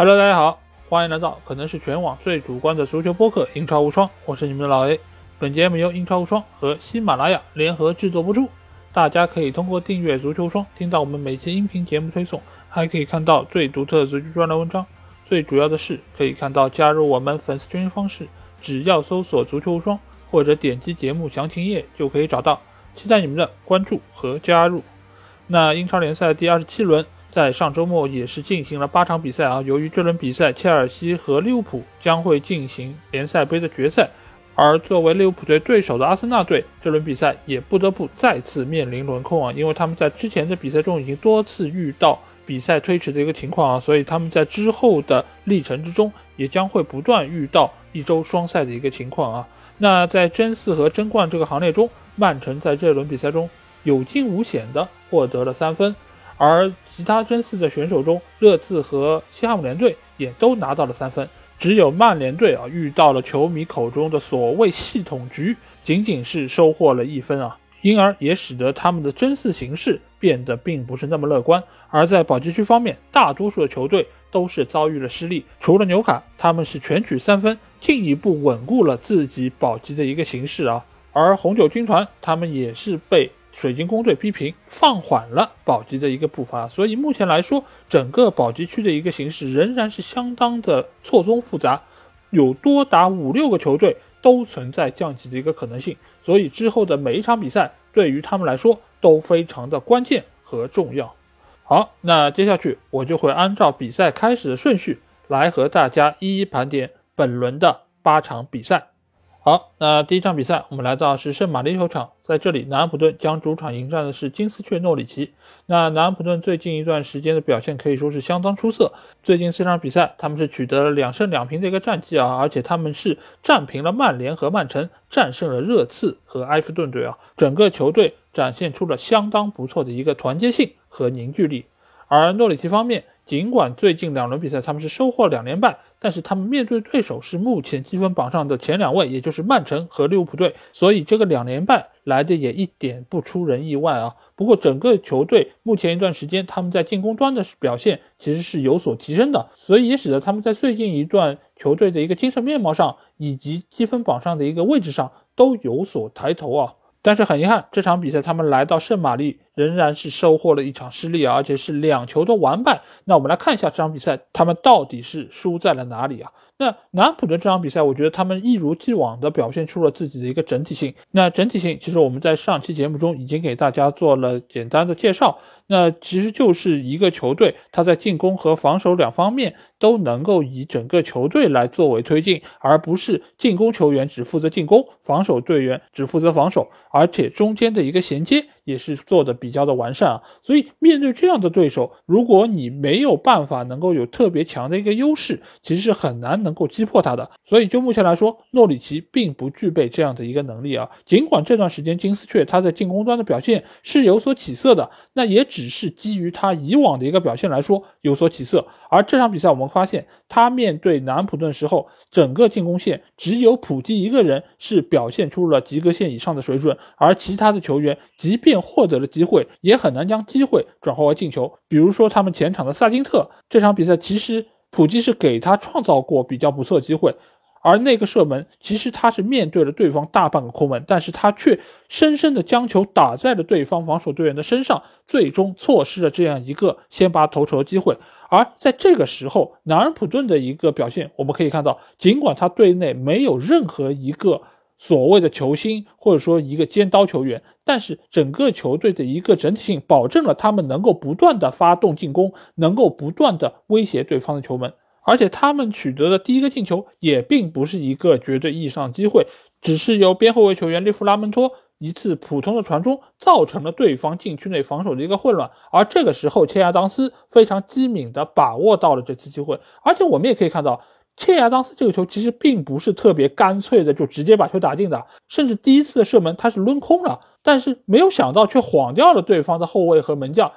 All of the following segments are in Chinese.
Hello，大家好，欢迎来到可能是全网最主观的足球播客《英超无双》，我是你们的老 A。本节目由英超无双和喜马拉雅联合制作播出。大家可以通过订阅足球无双听到我们每期音频节目推送，还可以看到最独特的足球专栏文章。最主要的是，可以看到加入我们粉丝群方式，只要搜索“足球无双”或者点击节目详情页就可以找到。期待你们的关注和加入。那英超联赛第二十七轮。在上周末也是进行了八场比赛啊。由于这轮比赛，切尔西和利物浦将会进行联赛杯的决赛，而作为利物浦队对手的阿森纳队，这轮比赛也不得不再次面临轮空啊。因为他们在之前的比赛中已经多次遇到比赛推迟的一个情况啊，所以他们在之后的历程之中也将会不断遇到一周双赛的一个情况啊。那在争四和争冠这个行列中，曼城在这轮比赛中有惊无险的获得了三分。而其他争四的选手中，热刺和西汉姆联队也都拿到了三分，只有曼联队啊遇到了球迷口中的所谓系统局，仅仅是收获了一分啊，因而也使得他们的争四形势变得并不是那么乐观。而在保级区方面，大多数的球队都是遭遇了失利，除了纽卡，他们是全取三分，进一步稳固了自己保级的一个形势啊。而红酒军团他们也是被。水晶宫队逼平，放缓了保级的一个步伐，所以目前来说，整个保级区的一个形势仍然是相当的错综复杂，有多达五六个球队都存在降级的一个可能性，所以之后的每一场比赛对于他们来说都非常的关键和重要。好，那接下去我就会按照比赛开始的顺序来和大家一一盘点本轮的八场比赛。好，那第一场比赛，我们来到是圣马力球场，在这里，南安普顿将主场迎战的是金丝雀诺里奇。那南安普顿最近一段时间的表现可以说是相当出色，最近四场比赛，他们是取得了两胜两平的一个战绩啊，而且他们是战平了曼联和曼城，战胜了热刺和埃弗顿队啊，整个球队展现出了相当不错的一个团结性和凝聚力。而诺里奇方面，尽管最近两轮比赛他们是收获两连败，但是他们面对对手是目前积分榜上的前两位，也就是曼城和利物浦队，所以这个两连败来的也一点不出人意外啊。不过整个球队目前一段时间他们在进攻端的表现其实是有所提升的，所以也使得他们在最近一段球队的一个精神面貌上以及积分榜上的一个位置上都有所抬头啊。但是很遗憾，这场比赛他们来到圣马力仍然是收获了一场失利啊，而且是两球的完败。那我们来看一下这场比赛，他们到底是输在了哪里啊？那南普顿这场比赛，我觉得他们一如既往的表现出了自己的一个整体性。那整体性，其实我们在上期节目中已经给大家做了简单的介绍。那其实就是一个球队，他在进攻和防守两方面都能够以整个球队来作为推进，而不是进攻球员只负责进攻，防守队员只负责防守，而且中间的一个衔接。也是做的比较的完善啊，所以面对这样的对手，如果你没有办法能够有特别强的一个优势，其实是很难能够击破他的。所以就目前来说，诺里奇并不具备这样的一个能力啊。尽管这段时间金丝雀他在进攻端的表现是有所起色的，那也只是基于他以往的一个表现来说有所起色。而这场比赛我们发现，他面对南普顿时候，整个进攻线只有普基一个人是表现出了及格线以上的水准，而其他的球员即便便获得了机会，也很难将机会转化为进球。比如说，他们前场的萨金特，这场比赛其实普基是给他创造过比较不错的机会，而那个射门其实他是面对了对方大半个空门，但是他却深深的将球打在了对方防守队员的身上，最终错失了这样一个先拔头筹的机会。而在这个时候，南安普顿的一个表现，我们可以看到，尽管他队内没有任何一个。所谓的球星或者说一个尖刀球员，但是整个球队的一个整体性保证了他们能够不断的发动进攻，能够不断的威胁对方的球门，而且他们取得的第一个进球也并不是一个绝对意义上的机会，只是由边后卫球员利弗拉门托一次普通的传中造成了对方禁区内防守的一个混乱，而这个时候切亚当斯非常机敏的把握到了这次机会，而且我们也可以看到。切亚当斯这个球其实并不是特别干脆的，就直接把球打进的，甚至第一次的射门他是抡空了，但是没有想到却晃掉了对方的后卫和门将，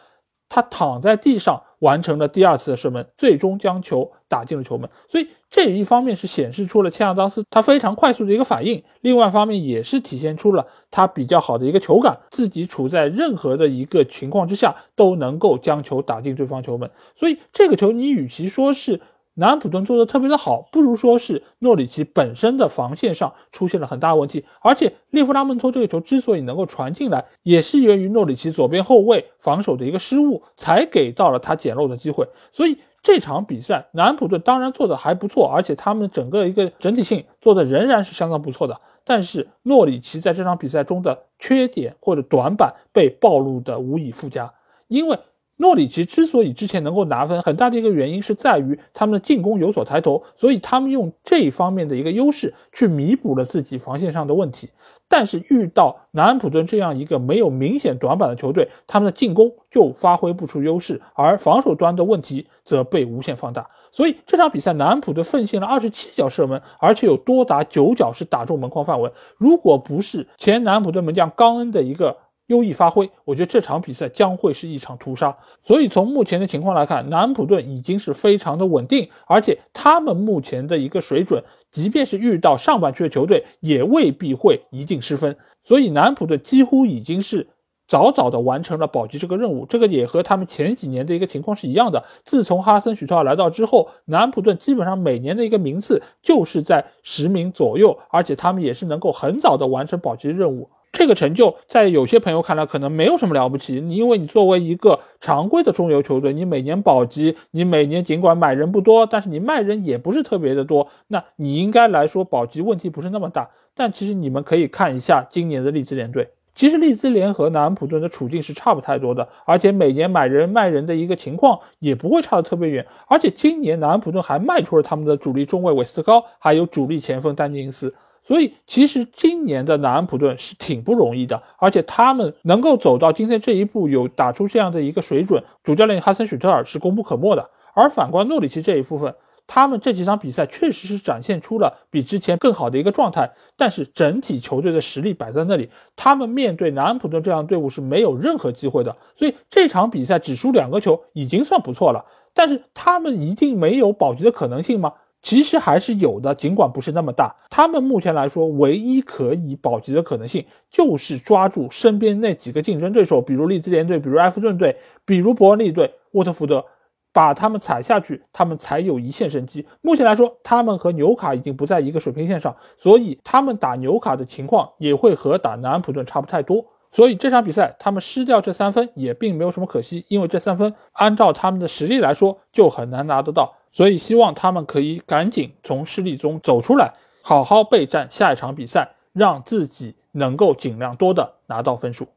他躺在地上完成了第二次的射门，最终将球打进了球门。所以这一方面是显示出了切亚当斯他非常快速的一个反应，另外一方面也是体现出了他比较好的一个球感，自己处在任何的一个情况之下都能够将球打进对方球门。所以这个球你与其说是。南普顿做的特别的好，不如说是诺里奇本身的防线上出现了很大问题。而且利弗拉门托这个球之所以能够传进来，也是源于诺里奇左边后卫防守的一个失误，才给到了他捡漏的机会。所以这场比赛，南普顿当然做的还不错，而且他们整个一个整体性做的仍然是相当不错的。但是诺里奇在这场比赛中的缺点或者短板被暴露的无以复加，因为。诺里奇之所以之前能够拿分，很大的一个原因是在于他们的进攻有所抬头，所以他们用这一方面的一个优势去弥补了自己防线上的问题。但是遇到南安普顿这样一个没有明显短板的球队，他们的进攻就发挥不出优势，而防守端的问题则被无限放大。所以这场比赛南安普顿奉献了二十七脚射门，而且有多达九脚是打中门框范围。如果不是前南安普顿门将冈恩的一个。优异发挥，我觉得这场比赛将会是一场屠杀。所以从目前的情况来看，南普顿已经是非常的稳定，而且他们目前的一个水准，即便是遇到上半区的球队，也未必会一定失分。所以南普顿几乎已经是早早的完成了保级这个任务。这个也和他们前几年的一个情况是一样的。自从哈森许特尔来到之后，南普顿基本上每年的一个名次就是在十名左右，而且他们也是能够很早的完成保级任务。这个成就在有些朋友看来可能没有什么了不起，你因为你作为一个常规的中游球队，你每年保级，你每年尽管买人不多，但是你卖人也不是特别的多，那你应该来说保级问题不是那么大。但其实你们可以看一下今年的利兹联队，其实利兹联和南安普顿的处境是差不太多的，而且每年买人卖人的一个情况也不会差得特别远。而且今年南安普顿还卖出了他们的主力中卫韦斯高，还有主力前锋丹尼斯。所以，其实今年的南安普顿是挺不容易的，而且他们能够走到今天这一步，有打出这样的一个水准，主教练哈森许特尔是功不可没的。而反观诺里奇这一部分，他们这几场比赛确实是展现出了比之前更好的一个状态，但是整体球队的实力摆在那里，他们面对南安普顿这样的队伍是没有任何机会的。所以这场比赛只输两个球已经算不错了，但是他们一定没有保级的可能性吗？其实还是有的，尽管不是那么大。他们目前来说，唯一可以保级的可能性，就是抓住身边那几个竞争对手，比如利兹联队，比如埃弗顿队，比如伯恩利队、沃特福德，把他们踩下去，他们才有一线生机。目前来说，他们和纽卡已经不在一个水平线上，所以他们打纽卡的情况也会和打南安普顿差不太多。所以这场比赛他们失掉这三分也并没有什么可惜，因为这三分按照他们的实力来说就很难拿得到。所以希望他们可以赶紧从失利中走出来，好好备战下一场比赛，让自己能够尽量多的拿到分数。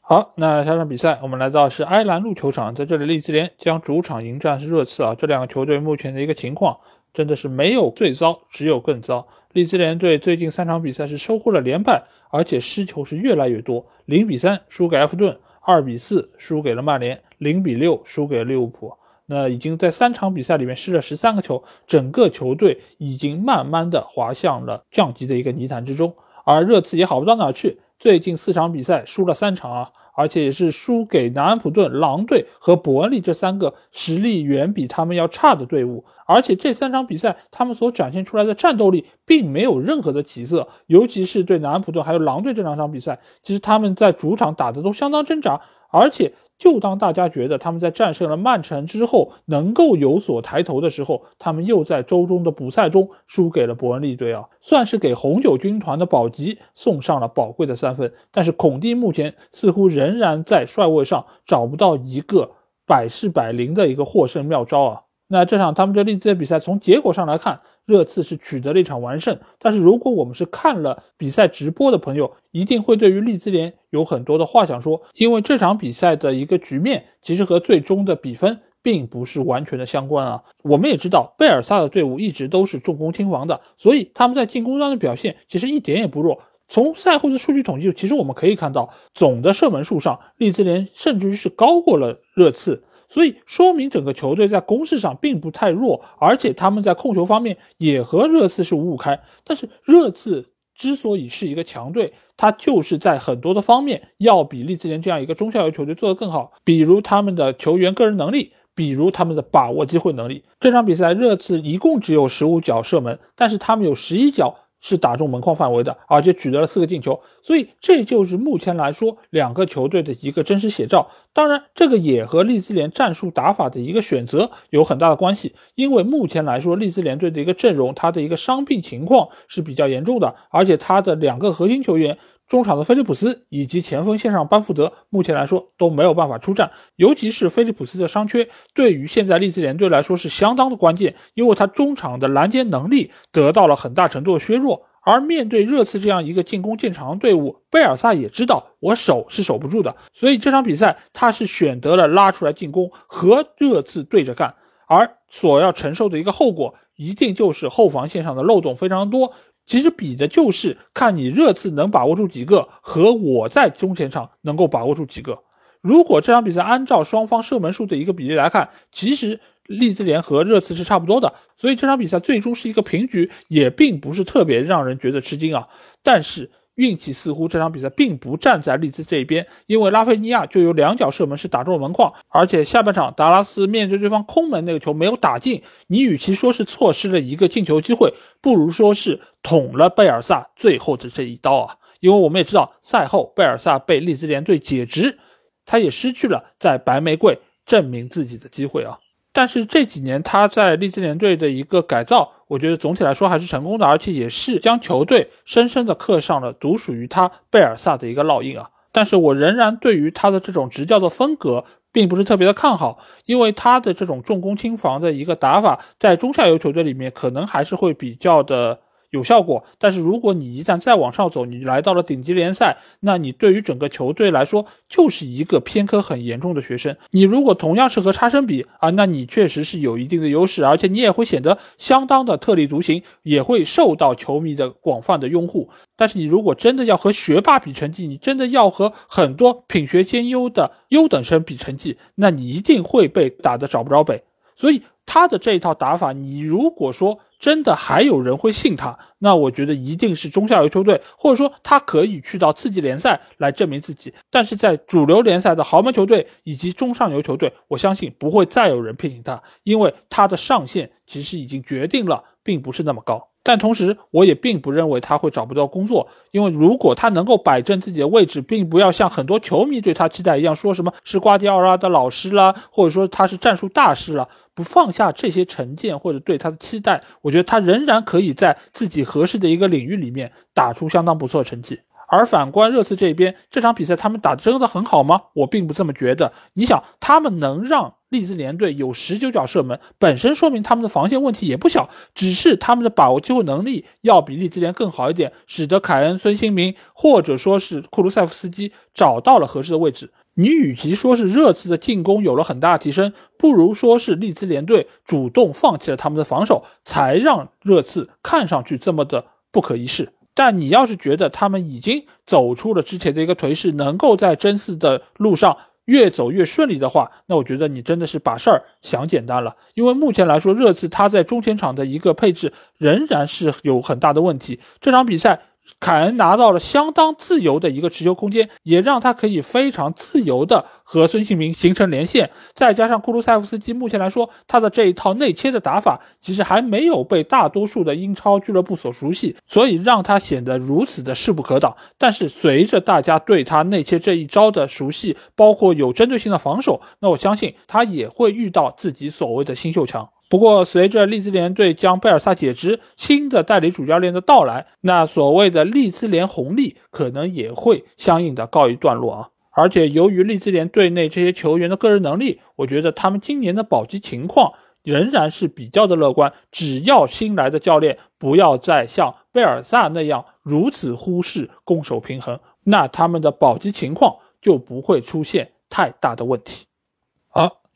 好，那下场比赛我们来到是埃兰路球场，在这里利兹联将主场迎战是热刺啊。这两个球队目前的一个情况真的是没有最糟，只有更糟。利兹联队最近三场比赛是收获了连败，而且失球是越来越多，零比三输给埃弗顿，二比四输给了曼联，零比六输给利物浦。那已经在三场比赛里面失了十三个球，整个球队已经慢慢的滑向了降级的一个泥潭之中，而热刺也好不到哪去，最近四场比赛输了三场啊。而且也是输给南安普顿、狼队和伯恩利这三个实力远比他们要差的队伍。而且这三场比赛，他们所展现出来的战斗力并没有任何的起色。尤其是对南安普顿还有狼队这两场比赛，其实他们在主场打的都相当挣扎，而且。就当大家觉得他们在战胜了曼城之后能够有所抬头的时候，他们又在周中的补赛中输给了伯恩利队啊，算是给红酒军团的保级送上了宝贵的三分。但是孔蒂目前似乎仍然在帅位上找不到一个百试百灵的一个获胜妙招啊。那这场他们对利兹的比赛，从结果上来看。热刺是取得了一场完胜，但是如果我们是看了比赛直播的朋友，一定会对于利兹联有很多的话想说，因为这场比赛的一个局面其实和最终的比分并不是完全的相关啊。我们也知道贝尔萨的队伍一直都是重攻轻防的，所以他们在进攻端的表现其实一点也不弱。从赛后的数据统计，其实我们可以看到，总的射门数上，利兹联甚至于是高过了热刺。所以说明整个球队在攻势上并不太弱，而且他们在控球方面也和热刺是五五开。但是热刺之所以是一个强队，它就是在很多的方面要比利兹联这样一个中下游球队做得更好，比如他们的球员个人能力，比如他们的把握机会能力。这场比赛热刺一共只有十五脚射门，但是他们有十一脚。是打中门框范围的，而且取得了四个进球，所以这就是目前来说两个球队的一个真实写照。当然，这个也和利兹联战术打法的一个选择有很大的关系，因为目前来说，利兹联队的一个阵容，他的一个伤病情况是比较严重的，而且他的两个核心球员。中场的菲利普斯以及前锋线上班福德，目前来说都没有办法出战。尤其是菲利普斯的伤缺，对于现在利兹联队来说是相当的关键，因为他中场的拦截能力得到了很大程度的削弱。而面对热刺这样一个进攻见长的队伍，贝尔萨也知道我守是守不住的，所以这场比赛他是选择了拉出来进攻，和热刺对着干。而所要承受的一个后果，一定就是后防线上的漏洞非常多。其实比的就是看你热刺能把握住几个，和我在中前场能够把握住几个。如果这场比赛按照双方射门数的一个比例来看，其实利兹联和热刺是差不多的，所以这场比赛最终是一个平局，也并不是特别让人觉得吃惊啊。但是。运气似乎这场比赛并不站在利兹这一边，因为拉菲尼亚就有两脚射门是打中了门框，而且下半场达拉斯面对对方空门那个球没有打进，你与其说是错失了一个进球机会，不如说是捅了贝尔萨最后的这一刀啊！因为我们也知道赛后贝尔萨被利兹联队解职，他也失去了在白玫瑰证明自己的机会啊。但是这几年他在利兹联队的一个改造，我觉得总体来说还是成功的，而且也是将球队深深的刻上了独属于他贝尔萨的一个烙印啊。但是我仍然对于他的这种执教的风格并不是特别的看好，因为他的这种重攻轻防的一个打法，在中下游球队里面可能还是会比较的。有效果，但是如果你一旦再往上走，你来到了顶级联赛，那你对于整个球队来说就是一个偏科很严重的学生。你如果同样是和差生比啊，那你确实是有一定的优势，而且你也会显得相当的特立独行，也会受到球迷的广泛的拥护。但是你如果真的要和学霸比成绩，你真的要和很多品学兼优的优等生比成绩，那你一定会被打得找不着北。所以。他的这一套打法，你如果说真的还有人会信他，那我觉得一定是中下游球队，或者说他可以去到次级联赛来证明自己。但是在主流联赛的豪门球队以及中上游球队，我相信不会再有人聘请他，因为他的上限其实已经决定了，并不是那么高。但同时，我也并不认为他会找不到工作，因为如果他能够摆正自己的位置，并不要像很多球迷对他期待一样，说什么是瓜迪奥拉的老师啦，或者说他是战术大师了，不放下这些成见或者对他的期待，我觉得他仍然可以在自己合适的一个领域里面打出相当不错的成绩。而反观热刺这边，这场比赛他们打的真的很好吗？我并不这么觉得。你想，他们能让利兹联队有十九脚射门，本身说明他们的防线问题也不小，只是他们的把握机会能力要比利兹联更好一点，使得凯恩、孙兴民或者说是库卢塞夫斯基找到了合适的位置。你与其说是热刺的进攻有了很大的提升，不如说是利兹联队主动放弃了他们的防守，才让热刺看上去这么的不可一世。但你要是觉得他们已经走出了之前的一个颓势，能够在争四的路上越走越顺利的话，那我觉得你真的是把事儿想简单了。因为目前来说，热刺他在中前场的一个配置仍然是有很大的问题。这场比赛。凯恩拿到了相当自由的一个持球空间，也让他可以非常自由的和孙兴民形成连线。再加上库卢塞夫斯基，目前来说他的这一套内切的打法，其实还没有被大多数的英超俱乐部所熟悉，所以让他显得如此的势不可挡。但是随着大家对他内切这一招的熟悉，包括有针对性的防守，那我相信他也会遇到自己所谓的新秀墙。不过，随着利兹联队将贝尔萨解职，新的代理主教练的到来，那所谓的利兹联红利可能也会相应的告一段落啊。而且，由于利兹联队内这些球员的个人能力，我觉得他们今年的保级情况仍然是比较的乐观。只要新来的教练不要再像贝尔萨那样如此忽视攻守平衡，那他们的保级情况就不会出现太大的问题。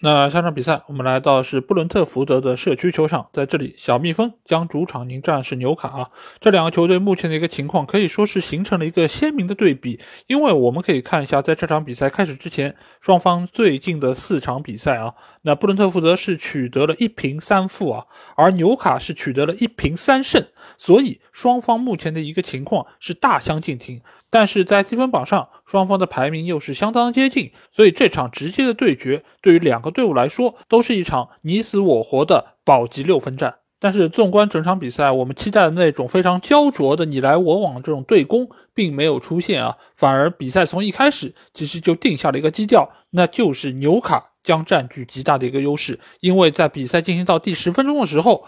那下场比赛，我们来到是布伦特福德的社区球场，在这里，小蜜蜂将主场迎战是纽卡啊。这两个球队目前的一个情况可以说是形成了一个鲜明的对比，因为我们可以看一下，在这场比赛开始之前，双方最近的四场比赛啊，那布伦特福德是取得了一平三负啊，而纽卡是取得了一平三胜，所以双方目前的一个情况是大相径庭。但是在积分榜上，双方的排名又是相当接近，所以这场直接的对决对于两个队伍来说都是一场你死我活的保级六分战。但是纵观整场比赛，我们期待的那种非常焦灼的你来我往这种对攻并没有出现啊，反而比赛从一开始其实就定下了一个基调，那就是纽卡将占据极大的一个优势，因为在比赛进行到第十分钟的时候。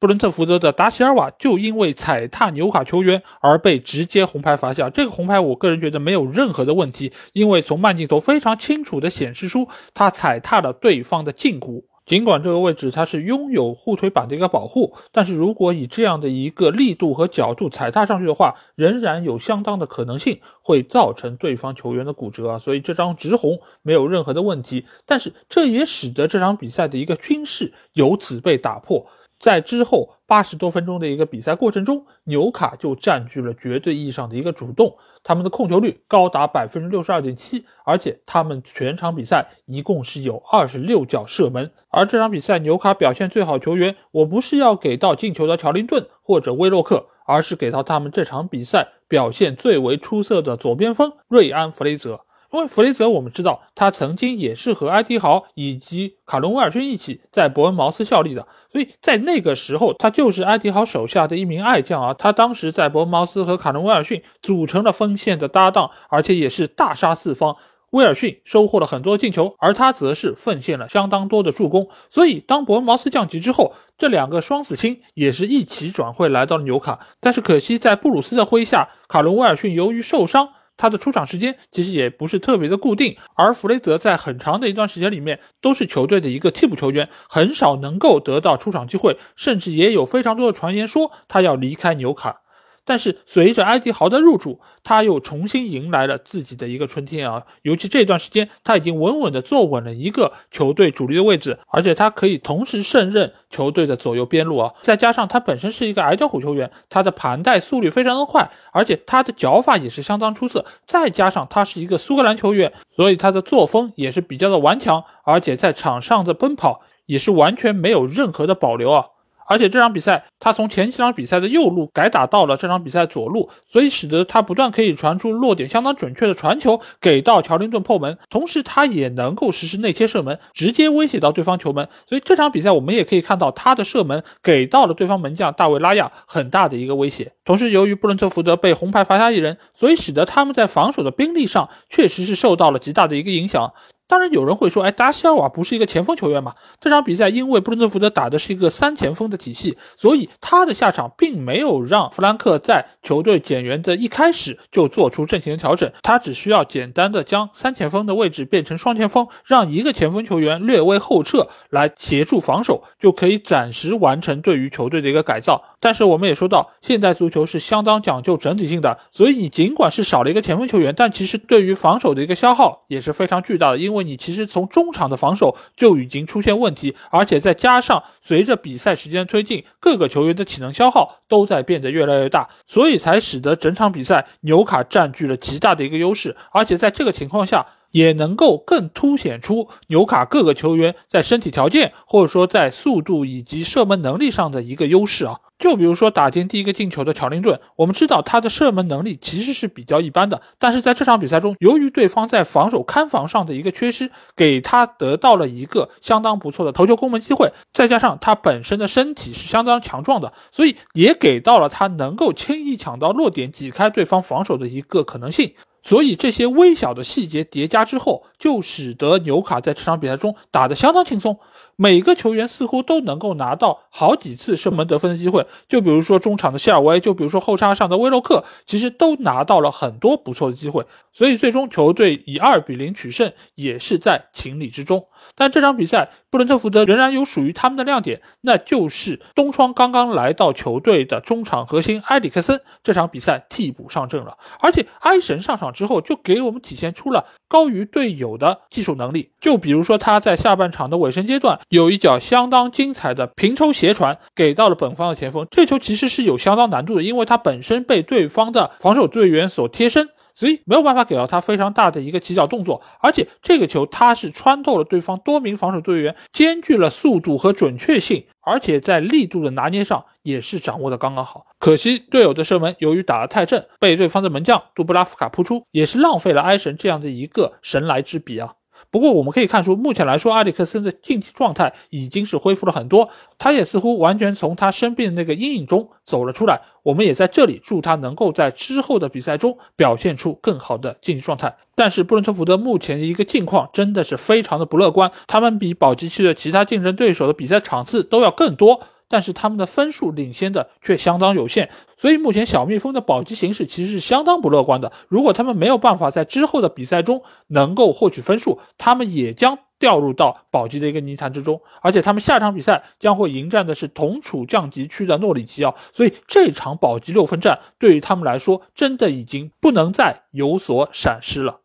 布伦特福德的达席尔瓦就因为踩踏纽卡球员而被直接红牌罚下。这个红牌，我个人觉得没有任何的问题，因为从慢镜头非常清楚的显示出他踩踏了对方的胫骨。尽管这个位置他是拥有护腿板的一个保护，但是如果以这样的一个力度和角度踩踏上去的话，仍然有相当的可能性会造成对方球员的骨折啊。所以这张直红没有任何的问题，但是这也使得这场比赛的一个均势由此被打破。在之后八十多分钟的一个比赛过程中，纽卡就占据了绝对意义上的一个主动，他们的控球率高达百分之六十二点七，而且他们全场比赛一共是有二十六脚射门。而这场比赛纽卡表现最好球员，我不是要给到进球的乔林顿或者威洛克，而是给到他们这场比赛表现最为出色的左边锋瑞安弗雷泽。因为弗雷泽，我们知道他曾经也是和埃迪豪以及卡伦威尔逊一起在伯恩茅斯效力的，所以在那个时候，他就是埃迪豪手下的一名爱将啊。他当时在伯恩茅斯和卡伦威尔逊组成了锋线的搭档，而且也是大杀四方。威尔逊收获了很多进球，而他则是奉献了相当多的助攻。所以，当伯恩茅斯降级之后，这两个双子星也是一起转会来到了纽卡。但是可惜，在布鲁斯的麾下，卡伦威尔逊由于受伤。他的出场时间其实也不是特别的固定，而弗雷泽在很长的一段时间里面都是球队的一个替补球员，很少能够得到出场机会，甚至也有非常多的传言说他要离开纽卡。但是随着埃迪豪的入主，他又重新迎来了自己的一个春天啊！尤其这段时间，他已经稳稳的坐稳了一个球队主力的位置，而且他可以同时胜任球队的左右边路啊！再加上他本身是一个矮脚虎球员，他的盘带速率非常的快，而且他的脚法也是相当出色。再加上他是一个苏格兰球员，所以他的作风也是比较的顽强，而且在场上的奔跑也是完全没有任何的保留啊！而且这场比赛，他从前几场比赛的右路改打到了这场比赛左路，所以使得他不断可以传出落点相当准确的传球给到乔林顿破门，同时他也能够实施内切射门，直接威胁到对方球门。所以这场比赛我们也可以看到他的射门给到了对方门将大卫拉亚很大的一个威胁。同时，由于布伦特福德被红牌罚下一人，所以使得他们在防守的兵力上确实是受到了极大的一个影响。当然有人会说，哎，达西尔瓦不是一个前锋球员吗？这场比赛因为布伦特福德打的是一个三前锋的体系，所以他的下场并没有让弗兰克在球队减员的一开始就做出阵型的调整，他只需要简单的将三前锋的位置变成双前锋，让一个前锋球员略微后撤来协助防守，就可以暂时完成对于球队的一个改造。但是我们也说到，现代足球是相当讲究整体性的，所以你尽管是少了一个前锋球员，但其实对于防守的一个消耗也是非常巨大的，因为。你其实从中场的防守就已经出现问题，而且再加上随着比赛时间推进，各个球员的体能消耗都在变得越来越大，所以才使得整场比赛纽卡占据了极大的一个优势，而且在这个情况下。也能够更凸显出纽卡各个球员在身体条件或者说在速度以及射门能力上的一个优势啊。就比如说打进第一个进球的乔林顿，我们知道他的射门能力其实是比较一般的，但是在这场比赛中，由于对方在防守看防上的一个缺失，给他得到了一个相当不错的头球攻门机会，再加上他本身的身体是相当强壮的，所以也给到了他能够轻易抢到落点挤开对方防守的一个可能性。所以这些微小的细节叠加之后，就使得纽卡在这场比赛中打得相当轻松。每个球员似乎都能够拿到好几次射门得分的机会。就比如说中场的谢尔维，就比如说后插上的威洛克，其实都拿到了很多不错的机会。所以最终球队以二比零取胜，也是在情理之中。但这场比赛，布伦特福德仍然有属于他们的亮点，那就是东窗刚刚来到球队的中场核心埃里克森，这场比赛替补上阵了，而且埃神上场之后，就给我们体现出了高于队友的技术能力。就比如说他在下半场的尾声阶段，有一脚相当精彩的平抽斜传给到了本方的前锋，这球其实是有相当难度的，因为他本身被对方的防守队员所贴身。所以没有办法给到他非常大的一个起脚动作，而且这个球他是穿透了对方多名防守队员，兼具了速度和准确性，而且在力度的拿捏上也是掌握的刚刚好。可惜队友的射门由于打得太正，被对方的门将杜布拉夫卡扑出，也是浪费了埃神这样的一个神来之笔啊。不过我们可以看出，目前来说，埃里克森的竞技状态已经是恢复了很多，他也似乎完全从他生病的那个阴影中走了出来。我们也在这里祝他能够在之后的比赛中表现出更好的竞技状态。但是布伦特福德目前的一个境况真的是非常的不乐观，他们比保级区的其他竞争对手的比赛场次都要更多。但是他们的分数领先的却相当有限，所以目前小蜜蜂的保级形势其实是相当不乐观的。如果他们没有办法在之后的比赛中能够获取分数，他们也将掉入到保级的一个泥潭之中。而且他们下场比赛将会迎战的是同处降级区的诺里奇奥，所以这场保级六分战对于他们来说真的已经不能再有所闪失了。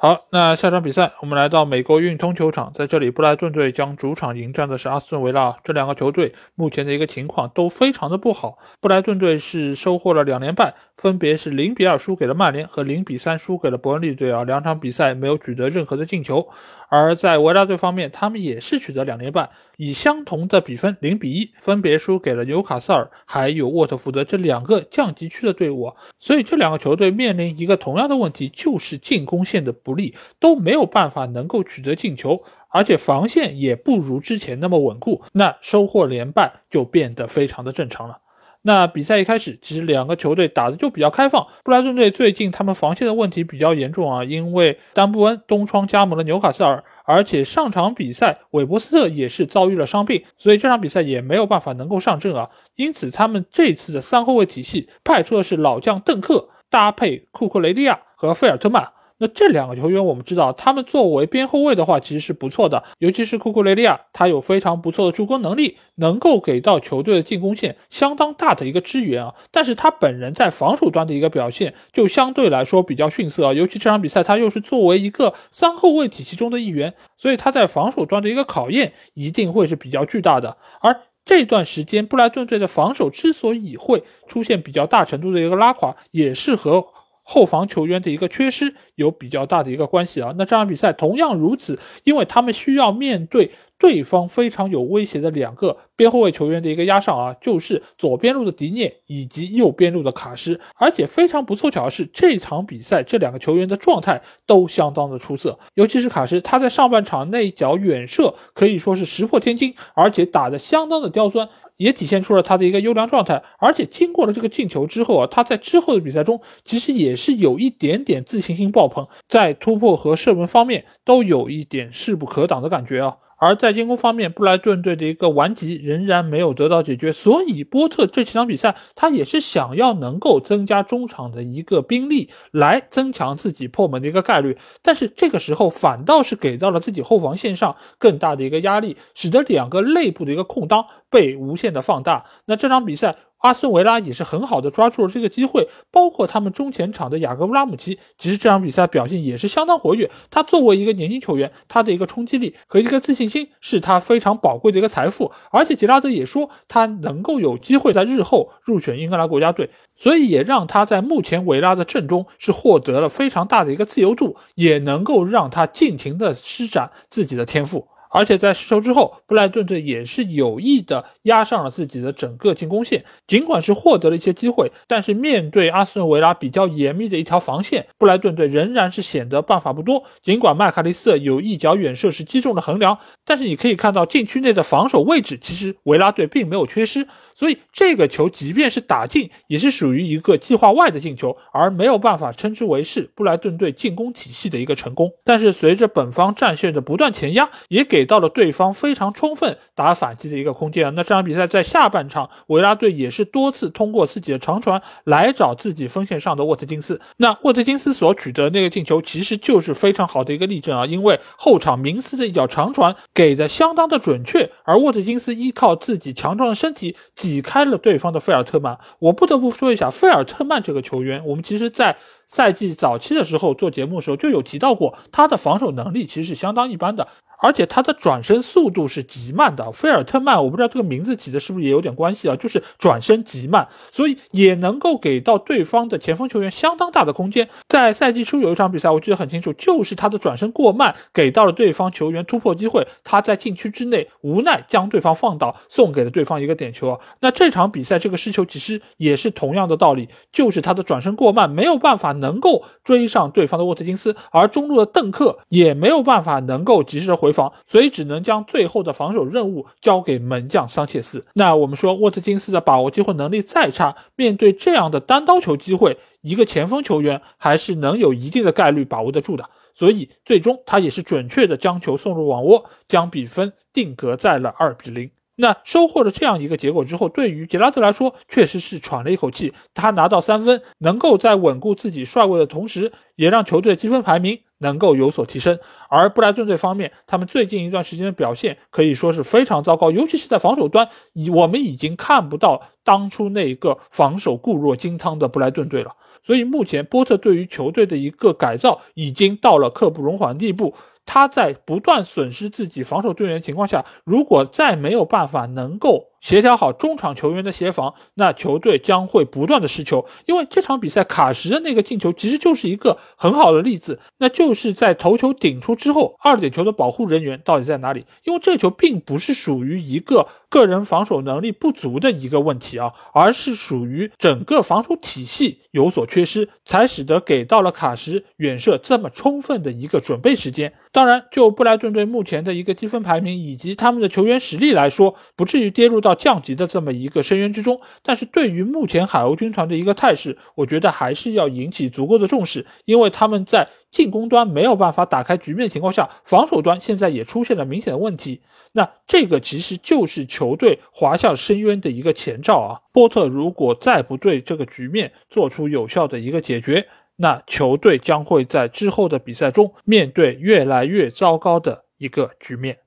好，那下场比赛我们来到美国运通球场，在这里布莱顿队将主场迎战的是阿斯顿维拉。这两个球队目前的一个情况都非常的不好。布莱顿队是收获了两连败，分别是零比二输给了曼联和零比三输给了伯恩利队啊，两场比赛没有取得任何的进球。而在维拉队方面，他们也是取得两连败，以相同的比分零比一分别输给了纽卡斯尔还有沃特福德这两个降级区的队伍。所以这两个球队面临一个同样的问题，就是进攻线的不利，都没有办法能够取得进球，而且防线也不如之前那么稳固，那收获连败就变得非常的正常了。那比赛一开始，其实两个球队打的就比较开放。布莱顿队最近他们防线的问题比较严重啊，因为丹布恩东窗加盟了纽卡斯尔，而且上场比赛韦伯斯特也是遭遇了伤病，所以这场比赛也没有办法能够上阵啊。因此他们这次的三后卫体系派出的是老将邓克搭配库克雷利亚和费尔特曼。那这两个球员，我们知道，他们作为边后卫的话，其实是不错的。尤其是库库雷利亚，他有非常不错的助攻能力，能够给到球队的进攻线相当大的一个支援啊。但是他本人在防守端的一个表现，就相对来说比较逊色啊。尤其这场比赛，他又是作为一个三后卫体系中的一员，所以他在防守端的一个考验一定会是比较巨大的。而这段时间，布莱顿队的防守之所以会出现比较大程度的一个拉垮，也是和。后防球员的一个缺失有比较大的一个关系啊，那这场比赛同样如此，因为他们需要面对对方非常有威胁的两个边后卫球员的一个压上啊，就是左边路的迪涅以及右边路的卡什，而且非常不凑巧的是，这场比赛这两个球员的状态都相当的出色，尤其是卡什，他在上半场那一脚远射可以说是石破天惊，而且打得相当的刁钻。也体现出了他的一个优良状态，而且经过了这个进球之后啊，他在之后的比赛中其实也是有一点点自信心爆棚，在突破和射门方面都有一点势不可挡的感觉啊。而在进攻方面，布莱顿队的一个顽疾仍然没有得到解决，所以波特这几场比赛他也是想要能够增加中场的一个兵力，来增强自己破门的一个概率。但是这个时候反倒是给到了自己后防线上更大的一个压力，使得两个内部的一个空当被无限的放大。那这场比赛。阿斯维拉也是很好的抓住了这个机会，包括他们中前场的雅各布拉姆齐，其实这场比赛表现也是相当活跃。他作为一个年轻球员，他的一个冲击力和一个自信心是他非常宝贵的一个财富。而且杰拉德也说，他能够有机会在日后入选英格兰国家队，所以也让他在目前维拉的阵中是获得了非常大的一个自由度，也能够让他尽情的施展自己的天赋。而且在失球之后，布莱顿队也是有意的压上了自己的整个进攻线。尽管是获得了一些机会，但是面对阿斯顿维拉比较严密的一条防线，布莱顿队仍然是显得办法不多。尽管麦卡利斯特有一脚远射是击中了横梁，但是你可以看到禁区内的防守位置，其实维拉队并没有缺失。所以这个球即便是打进，也是属于一个计划外的进球，而没有办法称之为是布莱顿队进攻体系的一个成功。但是随着本方战线的不断前压，也给给到了对方非常充分打反击的一个空间啊。那这场比赛在下半场，维拉队也是多次通过自己的长传来找自己锋线上的沃特金斯。那沃特金斯所取得那个进球，其实就是非常好的一个例证啊，因为后场明斯的一脚长传给的相当的准确，而沃特金斯依靠自己强壮的身体。挤开了对方的费尔特曼，我不得不说一下费尔特曼这个球员。我们其实，在赛季早期的时候做节目的时候就有提到过，他的防守能力其实是相当一般的。而且他的转身速度是极慢的。菲尔特曼，我不知道这个名字起的是不是也有点关系啊？就是转身极慢，所以也能够给到对方的前锋球员相当大的空间。在赛季初有一场比赛，我记得很清楚，就是他的转身过慢，给到了对方球员突破机会，他在禁区之内无奈将对方放倒，送给了对方一个点球啊。那这场比赛这个失球其实也是同样的道理，就是他的转身过慢，没有办法能够追上对方的沃特金斯，而中路的邓克也没有办法能够及时的回回防，所以只能将最后的防守任务交给门将桑切斯。那我们说沃特金斯的把握机会能力再差，面对这样的单刀球机会，一个前锋球员还是能有一定的概率把握得住的。所以最终他也是准确的将球送入网窝，将比分定格在了二比零。那收获了这样一个结果之后，对于杰拉德来说，确实是喘了一口气。他拿到三分，能够在稳固自己帅位的同时，也让球队积分排名能够有所提升。而布莱顿队方面，他们最近一段时间的表现可以说是非常糟糕，尤其是在防守端，已我们已经看不到当初那一个防守固若金汤的布莱顿队了。所以目前波特对于球队的一个改造已经到了刻不容缓的地步。他在不断损失自己防守队员情况下，如果再没有办法能够。协调好中场球员的协防，那球队将会不断的失球。因为这场比赛卡什的那个进球其实就是一个很好的例子，那就是在头球顶出之后，二点球的保护人员到底在哪里？因为这球并不是属于一个个人防守能力不足的一个问题啊，而是属于整个防守体系有所缺失，才使得给到了卡什远射这么充分的一个准备时间。当然，就布莱顿队目前的一个积分排名以及他们的球员实力来说，不至于跌入到。到降级的这么一个深渊之中，但是对于目前海鸥军团的一个态势，我觉得还是要引起足够的重视，因为他们在进攻端没有办法打开局面的情况下，防守端现在也出现了明显的问题。那这个其实就是球队滑向深渊的一个前兆啊！波特如果再不对这个局面做出有效的一个解决，那球队将会在之后的比赛中面对越来越糟糕的一个局面。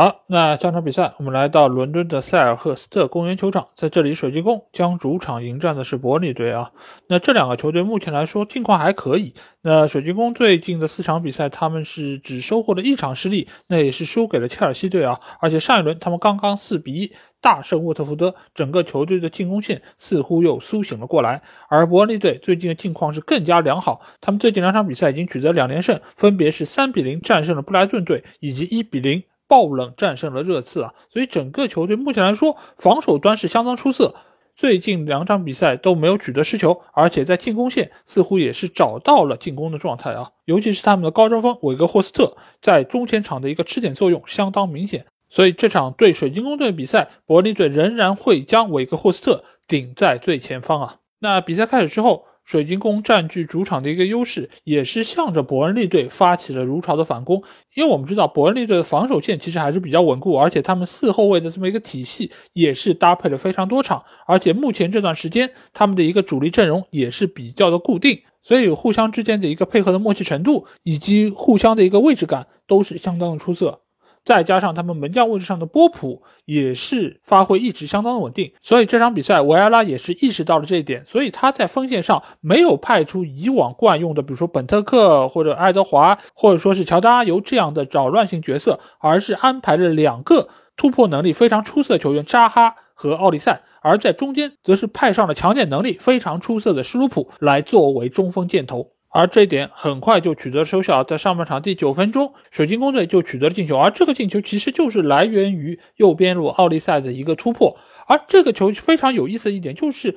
好，那下场比赛我们来到伦敦的塞尔赫斯特公园球场，在这里水晶宫将主场迎战的是伯恩利队啊。那这两个球队目前来说近况还可以。那水晶宫最近的四场比赛，他们是只收获了一场失利，那也是输给了切尔西队啊。而且上一轮他们刚刚四比一大胜沃特福德，整个球队的进攻线似乎又苏醒了过来。而伯恩利队最近的境况是更加良好，他们最近两场比赛已经取得两连胜，分别是三比零战胜了布莱顿队，以及一比零。爆冷战胜了热刺啊，所以整个球队目前来说防守端是相当出色。最近两场比赛都没有取得失球，而且在进攻线似乎也是找到了进攻的状态啊。尤其是他们的高中锋韦格霍斯特在中前场的一个吃点作用相当明显。所以这场对水晶宫队的比赛，柏林队仍然会将韦格霍斯特顶在最前方啊。那比赛开始之后。水晶宫占据主场的一个优势，也是向着伯恩利队发起了如潮的反攻。因为我们知道伯恩利队的防守线其实还是比较稳固，而且他们四后卫的这么一个体系也是搭配了非常多场，而且目前这段时间他们的一个主力阵容也是比较的固定，所以互相之间的一个配合的默契程度以及互相的一个位置感都是相当的出色。再加上他们门将位置上的波普也是发挥一直相当的稳定，所以这场比赛维埃拉也是意识到了这一点，所以他在锋线上没有派出以往惯用的，比如说本特克或者爱德华或者说是乔丹阿尤这样的扰乱性角色，而是安排了两个突破能力非常出色的球员扎哈和奥利塞，而在中间则是派上了抢点能力非常出色的施鲁普来作为中锋箭头。而这一点很快就取得了收效，在上半场第九分钟，水晶宫队就取得了进球，而这个进球其实就是来源于右边路奥利赛的一个突破，而这个球非常有意思的一点就是。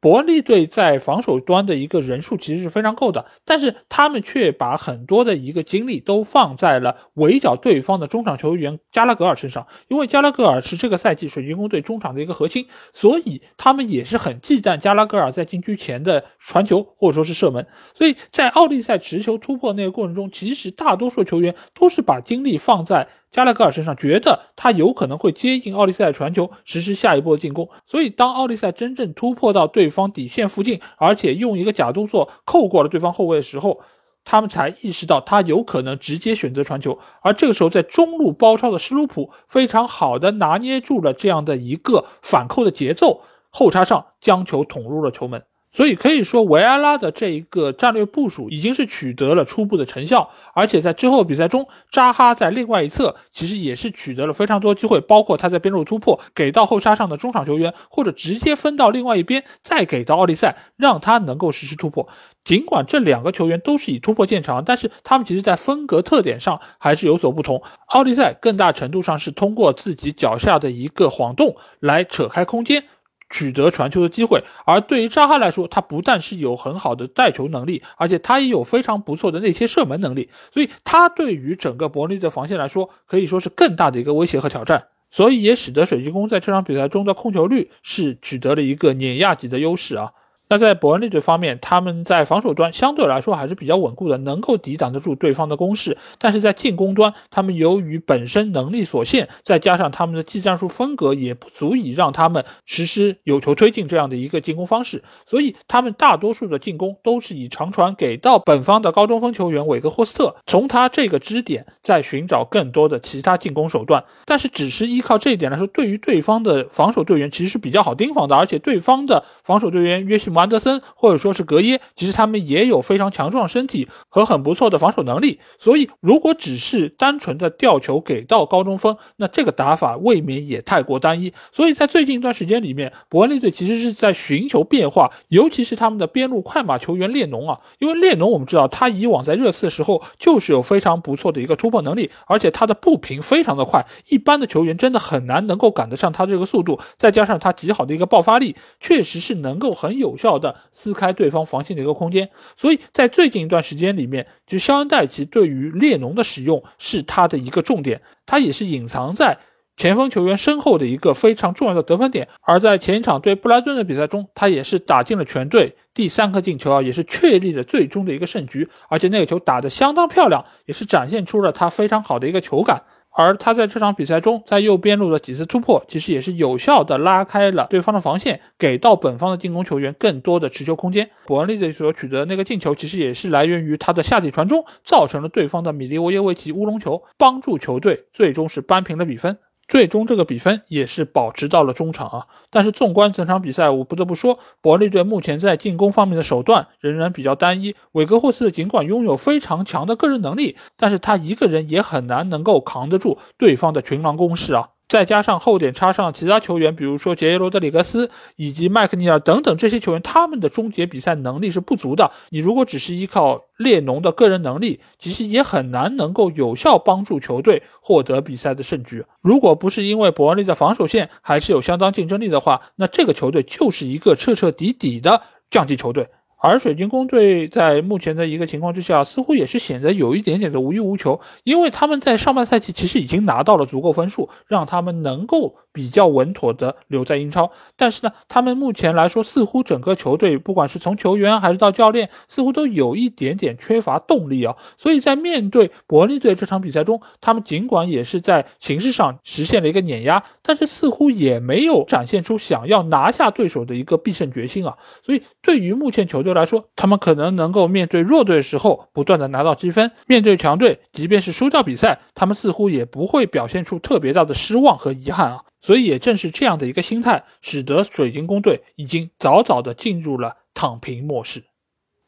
伯利队在防守端的一个人数其实是非常够的，但是他们却把很多的一个精力都放在了围剿对方的中场球员加拉格尔身上，因为加拉格尔是这个赛季水晶宫队中场的一个核心，所以他们也是很忌惮加拉格尔在禁区前的传球或者说是射门。所以在奥利赛持球突破那个过程中，其实大多数球员都是把精力放在。加拉格尔身上觉得他有可能会接应奥利赛的传球，实施下一波的进攻。所以，当奥利赛真正突破到对方底线附近，而且用一个假动作扣过了对方后卫的时候，他们才意识到他有可能直接选择传球。而这个时候，在中路包抄的施鲁普非常好的拿捏住了这样的一个反扣的节奏，后插上将球捅入了球门。所以可以说，维埃拉的这一个战略部署已经是取得了初步的成效，而且在之后比赛中，扎哈在另外一侧其实也是取得了非常多机会，包括他在边路突破给到后插上的中场球员，或者直接分到另外一边再给到奥利塞，让他能够实施突破。尽管这两个球员都是以突破见长，但是他们其实在风格特点上还是有所不同。奥利塞更大程度上是通过自己脚下的一个晃动来扯开空间。取得传球的机会，而对于扎哈来说，他不但是有很好的带球能力，而且他也有非常不错的内切射门能力，所以他对于整个伯利的防线来说，可以说是更大的一个威胁和挑战，所以也使得水晶宫在这场比赛中的控球率是取得了一个碾压级的优势啊。那在伯恩利队方面，他们在防守端相对来说还是比较稳固的，能够抵挡得住对方的攻势。但是在进攻端，他们由于本身能力所限，再加上他们的技战术风格也不足以让他们实施有球推进这样的一个进攻方式，所以他们大多数的进攻都是以长传给到本方的高中锋球员韦格霍斯特，从他这个支点再寻找更多的其他进攻手段。但是只是依靠这一点来说，对于对方的防守队员其实是比较好盯防的，而且对方的防守队员约西姆。安德森或者说是格耶，其实他们也有非常强壮身体和很不错的防守能力，所以如果只是单纯的吊球给到高中锋，那这个打法未免也太过单一。所以在最近一段时间里面，伯恩利队其实是在寻求变化，尤其是他们的边路快马球员列侬啊，因为列侬我们知道他以往在热刺的时候就是有非常不错的一个突破能力，而且他的步频非常的快，一般的球员真的很难能够赶得上他这个速度，再加上他极好的一个爆发力，确实是能够很有效。的撕开对方防线的一个空间，所以在最近一段时间里面，就肖恩戴奇对于列侬的使用是他的一个重点，他也是隐藏在前锋球员身后的一个非常重要的得分点。而在前一场对布莱顿的比赛中，他也是打进了全队第三颗进球啊，也是确立了最终的一个胜局，而且那个球打得相当漂亮，也是展现出了他非常好的一个球感。而他在这场比赛中，在右边路的几次突破，其实也是有效的拉开了对方的防线，给到本方的进攻球员更多的持球空间。伯恩利这所取得的那个进球，其实也是来源于他的下底传中，造成了对方的米利沃耶维奇乌龙球，帮助球队最终是扳平了比分。最终这个比分也是保持到了中场啊，但是纵观整场比赛，我不得不说，伯利队目前在进攻方面的手段仍然比较单一。韦格霍斯尽管拥有非常强的个人能力，但是他一个人也很难能够扛得住对方的群狼攻势啊。再加上后点插上其他球员，比如说杰耶罗德里格斯以及麦克尼尔等等这些球员，他们的终结比赛能力是不足的。你如果只是依靠列侬的个人能力，其实也很难能够有效帮助球队获得比赛的胜局。如果不是因为伯恩利的防守线还是有相当竞争力的话，那这个球队就是一个彻彻底底的降级球队。而水晶宫队在目前的一个情况之下，似乎也是显得有一点点的无欲无求，因为他们在上半赛季其实已经拿到了足够分数，让他们能够比较稳妥的留在英超。但是呢，他们目前来说，似乎整个球队不管是从球员还是到教练，似乎都有一点点缺乏动力啊。所以在面对伯利队这场比赛中，他们尽管也是在形式上实现了一个碾压，但是似乎也没有展现出想要拿下对手的一个必胜决心啊。所以对于目前球队，来说，他们可能能够面对弱队的时候不断的拿到积分，面对强队，即便是输掉比赛，他们似乎也不会表现出特别大的失望和遗憾啊。所以也正是这样的一个心态，使得水晶宫队已经早早的进入了躺平模式。